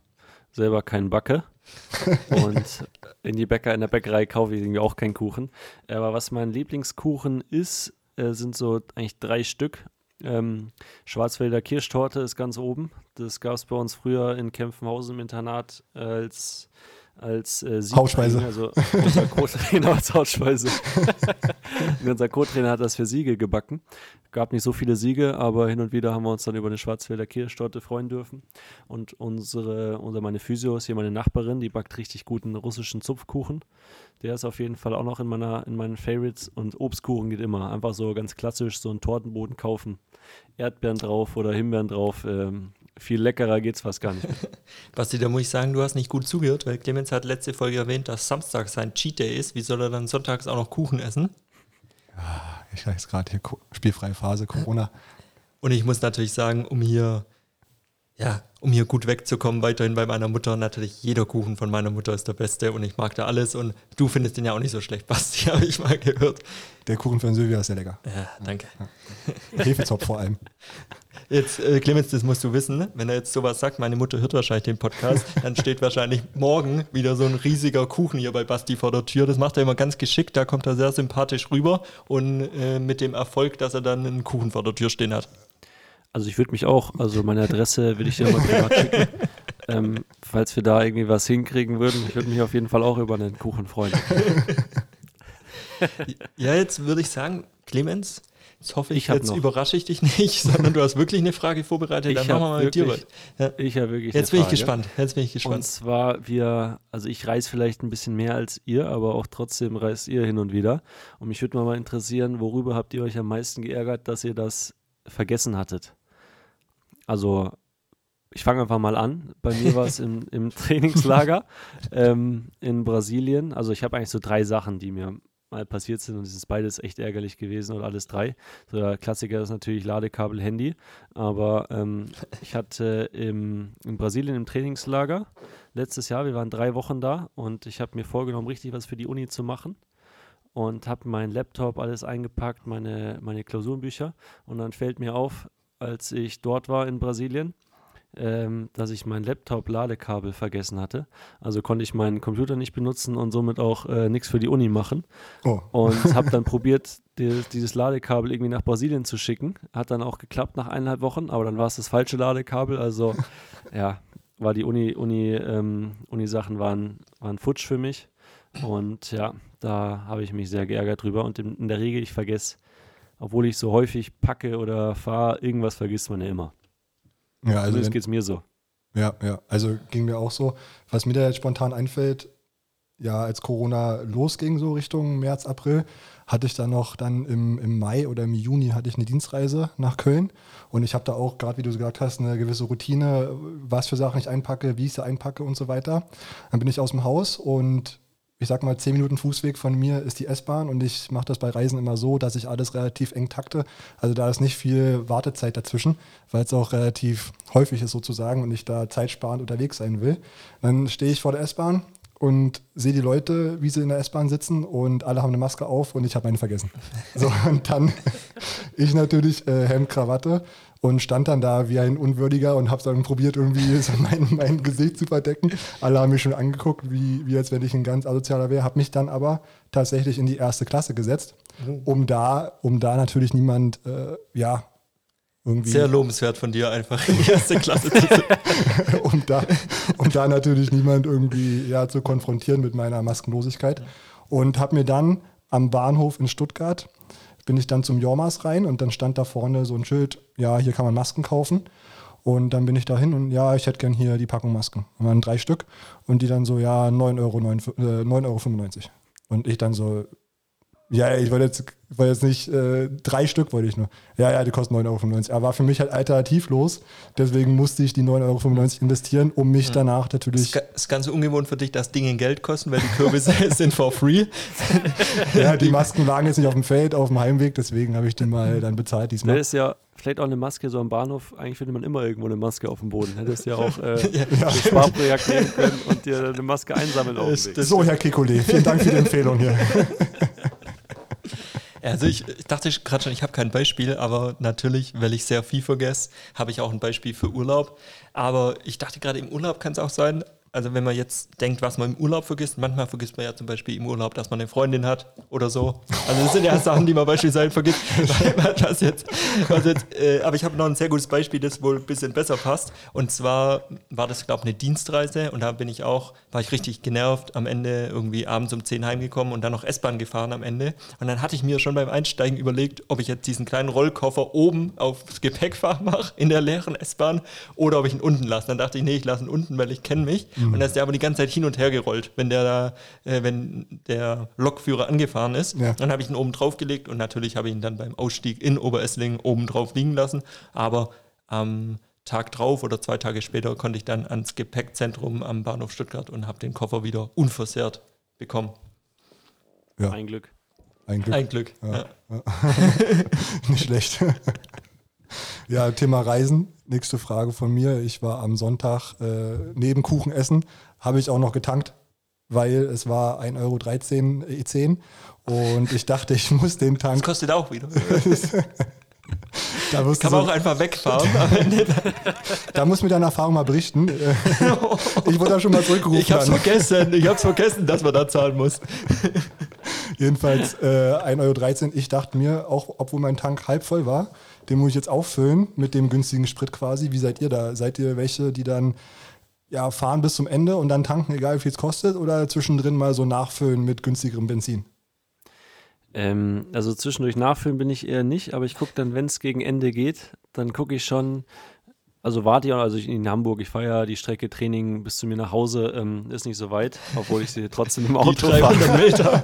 selber keinen backe. und in die Bäcker, in der Bäckerei kaufe ich irgendwie auch keinen Kuchen. Aber was mein Lieblingskuchen ist, äh, sind so eigentlich drei Stück. Ähm, Schwarzwälder Kirschtorte ist ganz oben. Das gab es bei uns früher in Kempfenhausen im Internat als, als äh, Sieg- Hauptspeise. Also unser Co-Trainer als Hauptspeise. unser Co-Trainer hat das für Siege gebacken. Gab nicht so viele Siege, aber hin und wieder haben wir uns dann über eine Schwarzwälder Kirschtorte freuen dürfen. Und unsere, unsere meine Physio ist hier meine Nachbarin, die backt richtig guten russischen Zupfkuchen. Der ist auf jeden Fall auch noch in, meiner, in meinen Favorites. Und Obstkuchen geht immer. Einfach so ganz klassisch so einen Tortenboden kaufen. Erdbeeren drauf oder Himbeeren drauf. Ähm, viel leckerer geht's fast gar nicht. Basti, da muss ich sagen, du hast nicht gut zugehört, weil Clemens hat letzte Folge erwähnt, dass Samstag sein Cheat Day ist. Wie soll er dann sonntags auch noch Kuchen essen? Ich weiß gerade hier spielfreie Phase, Corona. Und ich muss natürlich sagen, um hier, ja, um hier gut wegzukommen, weiterhin bei meiner Mutter, natürlich jeder Kuchen von meiner Mutter ist der beste und ich mag da alles. Und du findest den ja auch nicht so schlecht, Basti, habe ich mal gehört. Der Kuchen von Sylvia ist sehr lecker. Ja, danke. Hefezopf vor allem. Jetzt, äh, Clemens, das musst du wissen, ne? wenn er jetzt sowas sagt, meine Mutter hört wahrscheinlich den Podcast, dann steht wahrscheinlich morgen wieder so ein riesiger Kuchen hier bei Basti vor der Tür. Das macht er immer ganz geschickt, da kommt er sehr sympathisch rüber und äh, mit dem Erfolg, dass er dann einen Kuchen vor der Tür stehen hat. Also ich würde mich auch, also meine Adresse würde ich dir mal privat schicken. Ähm, falls wir da irgendwie was hinkriegen würden, ich würde mich auf jeden Fall auch über einen Kuchen freuen. Ja, jetzt würde ich sagen, Clemens, jetzt hoffe ich, Ich jetzt noch. überrasche ich dich nicht, sondern du hast wirklich eine Frage vorbereitet. Dann Ich machen wir mal mit dir wirklich-. Ja. Ich habe wirklich Jetzt eine bin ich Frage. gespannt. Jetzt bin ich Und gespannt. zwar, wir, also ich reise vielleicht ein bisschen mehr als ihr, aber auch trotzdem reist ihr hin und wieder. Und mich würde mal interessieren, worüber habt ihr euch am meisten geärgert, dass ihr das vergessen hattet? Also, ich fange einfach mal an. Bei mir war es im, im Trainingslager ähm, in Brasilien. Also ich habe eigentlich so drei Sachen, die mir mal passiert sind und es ist beides echt ärgerlich gewesen oder alles drei. So der Klassiker ist natürlich Ladekabel, Handy, aber ähm, ich hatte im, in Brasilien im Trainingslager letztes Jahr, wir waren drei Wochen da und ich habe mir vorgenommen, richtig was für die Uni zu machen und habe meinen Laptop alles eingepackt, meine, meine Klausurenbücher und dann fällt mir auf, als ich dort war in Brasilien, ähm, dass ich mein Laptop-Ladekabel vergessen hatte. Also konnte ich meinen Computer nicht benutzen und somit auch äh, nichts für die Uni machen. Oh, Und habe dann probiert, die, dieses Ladekabel irgendwie nach Brasilien zu schicken. Hat dann auch geklappt nach eineinhalb Wochen, aber dann war es das falsche Ladekabel. Also ja, war die Uni, Uni, ähm, Uni-Sachen waren, waren futsch für mich. Und ja, da habe ich mich sehr geärgert drüber. Und in, in der Regel, ich vergesse, obwohl ich so häufig packe oder fahre, irgendwas vergisst man ja immer. ja, also wenn, geht es mir so. Ja, ja. Also ging mir auch so. Was mir da jetzt spontan einfällt, ja, als Corona losging, so Richtung März, April, hatte ich dann noch dann im, im Mai oder im Juni hatte ich eine Dienstreise nach Köln und ich habe da auch, gerade wie du gesagt hast, eine gewisse Routine, was für Sachen ich einpacke, wie ich sie einpacke und so weiter. Dann bin ich aus dem Haus und ich sag mal, zehn Minuten Fußweg von mir ist die S-Bahn und ich mache das bei Reisen immer so, dass ich alles relativ eng takte. Also da ist nicht viel Wartezeit dazwischen, weil es auch relativ häufig ist sozusagen und ich da zeitsparend unterwegs sein will. Dann stehe ich vor der S-Bahn und sehe die Leute, wie sie in der S-Bahn sitzen und alle haben eine Maske auf und ich habe meine vergessen. So, und dann ich natürlich äh, Hemd, Krawatte und stand dann da wie ein Unwürdiger und habe dann probiert, irgendwie so mein, mein Gesicht zu verdecken. Alle haben mich schon angeguckt, wie, wie als wenn ich ein ganz asozialer wäre, habe mich dann aber tatsächlich in die erste Klasse gesetzt, um da, um da natürlich niemand, äh, ja, irgendwie. Sehr lobenswert von dir, einfach in die erste Klasse zu um, da, um da natürlich niemand irgendwie ja, zu konfrontieren mit meiner Maskenlosigkeit. Und habe mir dann am Bahnhof in Stuttgart bin ich dann zum Jormas rein und dann stand da vorne so ein Schild, ja, hier kann man Masken kaufen. Und dann bin ich dahin und ja, ich hätte gern hier die Packung Masken. Und waren drei Stück und die dann so, ja, 9,95 Euro. Äh, 9 Euro. Und ich dann so, ja, ich wollte jetzt, wollte jetzt nicht, äh, drei Stück wollte ich nur. Ja, ja, die kosten 9,95 Euro. Aber war für mich halt alternativlos. Deswegen musste ich die 9,95 Euro investieren, um mich mhm. danach natürlich. Das ist ganz ungewohnt für dich, dass Dinge Geld kosten, weil die Kürbisse sind for free. ja, die Masken lagen jetzt nicht auf dem Feld, auf dem Heimweg, deswegen habe ich die mal dann bezahlt diesmal. Das ist ja vielleicht auch eine Maske so am Bahnhof. Eigentlich findet man immer irgendwo eine Maske auf dem Boden. Hättest ja auch äh, ja. ein Sparprojekt nehmen können und dir eine Maske einsammeln auf dem Weg. So, Herr Kikole, vielen Dank für die Empfehlung hier. Also ich, ich dachte gerade schon, ich habe kein Beispiel, aber natürlich, weil ich sehr viel vergesse, habe ich auch ein Beispiel für Urlaub. Aber ich dachte gerade, im Urlaub kann es auch sein, also wenn man jetzt denkt, was man im Urlaub vergisst, manchmal vergisst man ja zum Beispiel im Urlaub, dass man eine Freundin hat oder so. Also das sind ja Sachen, die man beispielsweise vergisst. was jetzt, was jetzt, äh, aber ich habe noch ein sehr gutes Beispiel, das wohl ein bisschen besser passt. Und zwar war das, glaube ich, eine Dienstreise und da bin ich auch, war ich richtig genervt, am Ende irgendwie abends um 10 heimgekommen und dann noch S-Bahn gefahren am Ende. Und dann hatte ich mir schon beim Einsteigen überlegt, ob ich jetzt diesen kleinen Rollkoffer oben aufs Gepäckfach mache, in der leeren S-Bahn, oder ob ich ihn unten lasse. Dann dachte ich, nee, ich lasse ihn unten, weil ich kenne mich. Mhm. Und dann ist der aber die ganze Zeit hin und her gerollt, wenn der da, äh, wenn der Lokführer angefahren ist. Ja. Dann habe ich ihn oben drauf gelegt und natürlich habe ich ihn dann beim Ausstieg in Oberesslingen oben drauf liegen lassen. Aber am Tag drauf oder zwei Tage später konnte ich dann ans Gepäckzentrum am Bahnhof Stuttgart und habe den Koffer wieder unversehrt bekommen. Ja. Ein Glück. Ein Glück. Ein Glück. Ja. Ja. Nicht schlecht. Ja, Thema Reisen. Nächste Frage von mir. Ich war am Sonntag äh, neben Kuchen essen, habe ich auch noch getankt, weil es war 1,13 Euro E10 und ich dachte, ich muss den Tank. Das kostet auch wieder. Da Kann man so, auch einfach wegfahren. da muss mir deine Erfahrung mal berichten. Ich wurde da schon mal zurückgerufen. Ich hab's dann. vergessen, ich hab's vergessen, dass man da zahlen muss. Jedenfalls äh, 1,13 Euro. Ich dachte mir, auch obwohl mein Tank halb voll war, den muss ich jetzt auffüllen mit dem günstigen Sprit quasi. Wie seid ihr da? Seid ihr welche, die dann ja, fahren bis zum Ende und dann tanken, egal wie viel es kostet, oder zwischendrin mal so nachfüllen mit günstigerem Benzin? Ähm, also zwischendurch nachfüllen bin ich eher nicht, aber ich gucke dann, wenn es gegen Ende geht, dann gucke ich schon, also warte ich, also ich in Hamburg, ich fahre ja die Strecke Training bis zu mir nach Hause, ähm, ist nicht so weit, obwohl ich sie trotzdem im Auto fahre.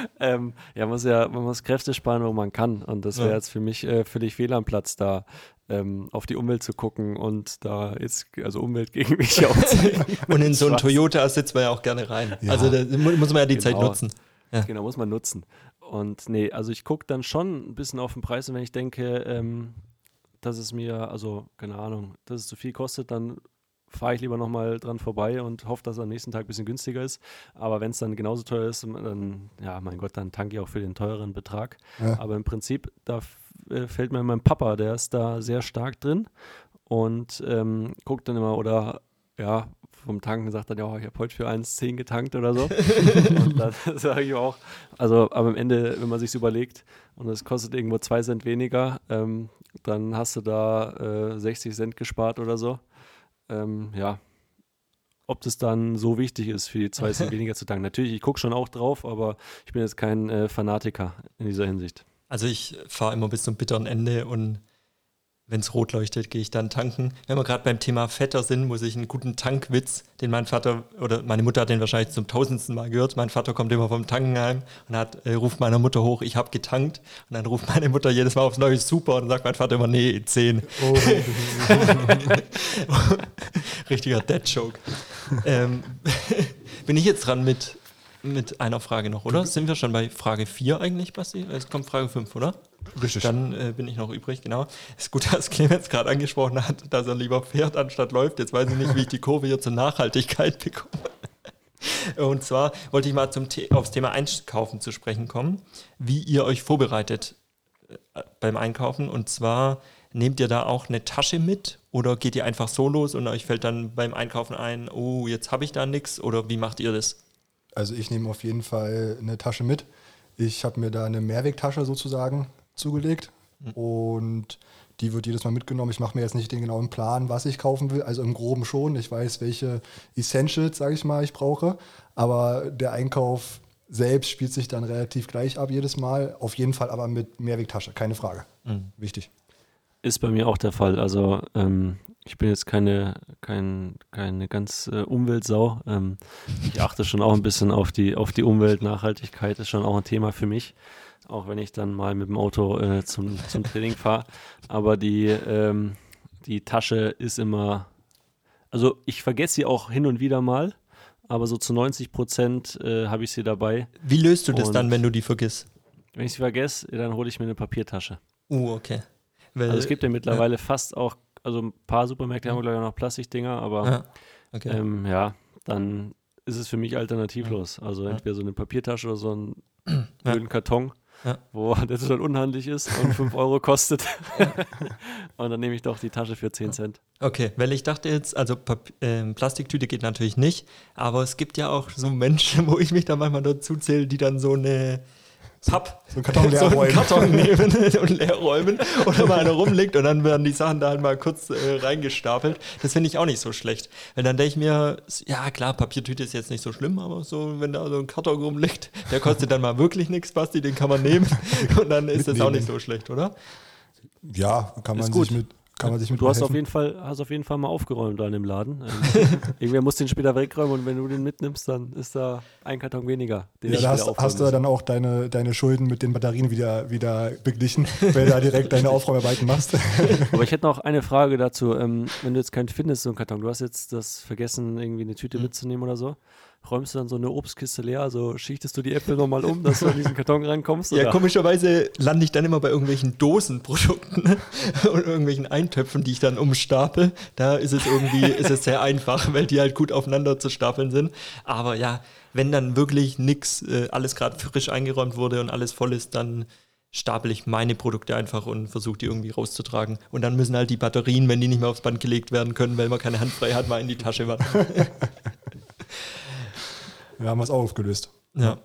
Ähm, ja, man muss ja, man muss Kräfte sparen, wo man kann. Und das wäre ja. jetzt für mich äh, völlig fehl am Platz, da ähm, auf die Umwelt zu gucken und da jetzt, also Umwelt gegen mich aufzunehmen. und in so einen Toyota sitzt man ja auch gerne rein. Ja. Also da muss man ja die genau. Zeit nutzen. Ja. Genau, muss man nutzen. Und nee, also ich gucke dann schon ein bisschen auf den Preis und wenn ich denke, ähm, dass es mir, also keine Ahnung, dass es zu viel kostet, dann fahre ich lieber nochmal dran vorbei und hoffe, dass es am nächsten Tag ein bisschen günstiger ist. Aber wenn es dann genauso teuer ist, dann, ja, mein Gott, dann tanke ich auch für den teureren Betrag. Ja. Aber im Prinzip, da äh, fällt mir mein Papa, der ist da sehr stark drin und ähm, guckt dann immer oder ja, vom Tanken sagt dann, ja, ich habe heute für 1,10 getankt oder so. und dann sage ich auch, also aber am Ende, wenn man sich überlegt und es kostet irgendwo 2 Cent weniger, ähm, dann hast du da äh, 60 Cent gespart oder so ähm, ja, ob das dann so wichtig ist, für die zwei Cent weniger zu tanken. Natürlich, ich gucke schon auch drauf, aber ich bin jetzt kein äh, Fanatiker in dieser Hinsicht. Also ich fahre immer bis zum bitteren Ende und wenn es rot leuchtet, gehe ich dann tanken. Wenn wir gerade beim Thema Vetter sind, muss ich einen guten Tankwitz, den mein Vater oder meine Mutter hat den wahrscheinlich zum tausendsten Mal gehört. Mein Vater kommt immer vom Tanken heim und hat, äh, ruft meiner Mutter hoch, ich habe getankt. Und dann ruft meine Mutter jedes Mal aufs Neue super und dann sagt mein Vater immer, nee, 10. Oh. Richtiger Dead-Joke. ähm, bin ich jetzt dran mit, mit einer Frage noch, oder? Sind wir schon bei Frage 4 eigentlich, Basti? Es kommt Frage 5, oder? Richtig. Dann äh, bin ich noch übrig, genau. Ist gut, dass Clemens gerade angesprochen hat, dass er lieber fährt anstatt läuft. Jetzt weiß ich nicht, wie ich die Kurve hier zur Nachhaltigkeit bekomme. Und zwar wollte ich mal zum The aufs Thema Einkaufen zu sprechen kommen, wie ihr euch vorbereitet äh, beim Einkaufen. Und zwar nehmt ihr da auch eine Tasche mit oder geht ihr einfach so los und euch fällt dann beim Einkaufen ein, oh, jetzt habe ich da nichts oder wie macht ihr das? Also ich nehme auf jeden Fall eine Tasche mit. Ich habe mir da eine Mehrwegtasche sozusagen zugelegt mhm. und die wird jedes Mal mitgenommen. Ich mache mir jetzt nicht den genauen Plan, was ich kaufen will, also im Groben schon. Ich weiß, welche Essentials, sage ich mal, ich brauche, aber der Einkauf selbst spielt sich dann relativ gleich ab jedes Mal. Auf jeden Fall aber mit Mehrwegtasche, keine Frage. Mhm. Wichtig. Ist bei mir auch der Fall. Also ähm, ich bin jetzt keine, kein, keine ganz äh, Umweltsau. Ähm, ich achte schon auch ein bisschen auf die, auf die Umwelt. Nachhaltigkeit ist schon auch ein Thema für mich auch wenn ich dann mal mit dem Auto äh, zum, zum Training fahre. Aber die, ähm, die Tasche ist immer, also ich vergesse sie auch hin und wieder mal, aber so zu 90 Prozent äh, habe ich sie dabei. Wie löst du das und dann, wenn du die vergisst? Wenn ich sie vergesse, dann hole ich mir eine Papiertasche. Uh, okay. Weil, also es gibt ja mittlerweile ja. fast auch, also ein paar Supermärkte haben glaube ich noch Plastikdinger, aber ja, okay. ähm, ja, dann ist es für mich alternativlos. Also entweder so eine Papiertasche oder so einen blöden Karton ja. wo der total unhandlich ist und 5 Euro kostet. und dann nehme ich doch die Tasche für 10 Cent. Okay, weil ich dachte jetzt, also Pap äh, Plastiktüte geht natürlich nicht, aber es gibt ja auch so Menschen, wo ich mich da manchmal dazu zähle, die dann so eine Papp, so, einen Karton, so einen Karton nehmen und leer räumen oder mal einer rumliegt und dann werden die Sachen da halt mal kurz äh, reingestapelt. Das finde ich auch nicht so schlecht. Weil dann denke ich mir, ja klar, Papiertüte ist jetzt nicht so schlimm, aber so, wenn da so ein Karton rumliegt, der kostet dann mal wirklich nichts, Basti, den kann man nehmen und dann ist das auch nicht so schlecht, oder? Ja, kann man sich mit kann man sich mit Du hast auf jeden Fall, hast auf jeden Fall mal aufgeräumt da in dem Laden. Ähm, irgendwer muss den später wegräumen und wenn du den mitnimmst, dann ist da ein Karton weniger. Den ja, da hast, hast du dann auch deine, deine Schulden mit den Batterien wieder, wieder beglichen, weil du da direkt deine Aufräumarbeiten machst. Aber ich hätte noch eine Frage dazu. Ähm, wenn du jetzt keinen findest, so einen Karton, du hast jetzt das vergessen, irgendwie eine Tüte mhm. mitzunehmen oder so räumst du dann so eine Obstkiste leer, also schichtest du die Äpfel nochmal um, dass du an diesen Karton rankommst? Ja, komischerweise lande ich dann immer bei irgendwelchen Dosenprodukten und irgendwelchen Eintöpfen, die ich dann umstapel. Da ist es irgendwie, ist es sehr einfach, weil die halt gut aufeinander zu stapeln sind. Aber ja, wenn dann wirklich nichts, äh, alles gerade frisch eingeräumt wurde und alles voll ist, dann stapel ich meine Produkte einfach und versuche die irgendwie rauszutragen. Und dann müssen halt die Batterien, wenn die nicht mehr aufs Band gelegt werden können, weil man keine Hand frei hat, mal in die Tasche wandern. Wir haben es auch aufgelöst. Ja.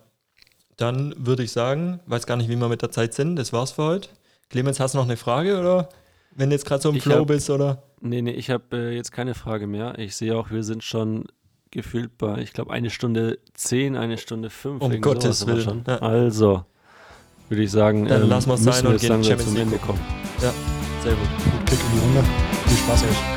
Dann würde ich sagen, weiß gar nicht, wie wir mit der Zeit sind. Das war's für heute. Clemens, hast du noch eine Frage oder? Wenn du jetzt gerade so im ich Flow hab, bist, oder? Nee, nee, ich habe äh, jetzt keine Frage mehr. Ich sehe auch, wir sind schon gefühlt bei, ich glaube, eine Stunde zehn, eine Stunde fünf. Um Gottes Willen. Ja. Also, würde ich sagen, dann ähm, lassen wir es sein und gehen zum Ende kommen. Ja, sehr gut. Kick in die Runde. Viel Spaß euch.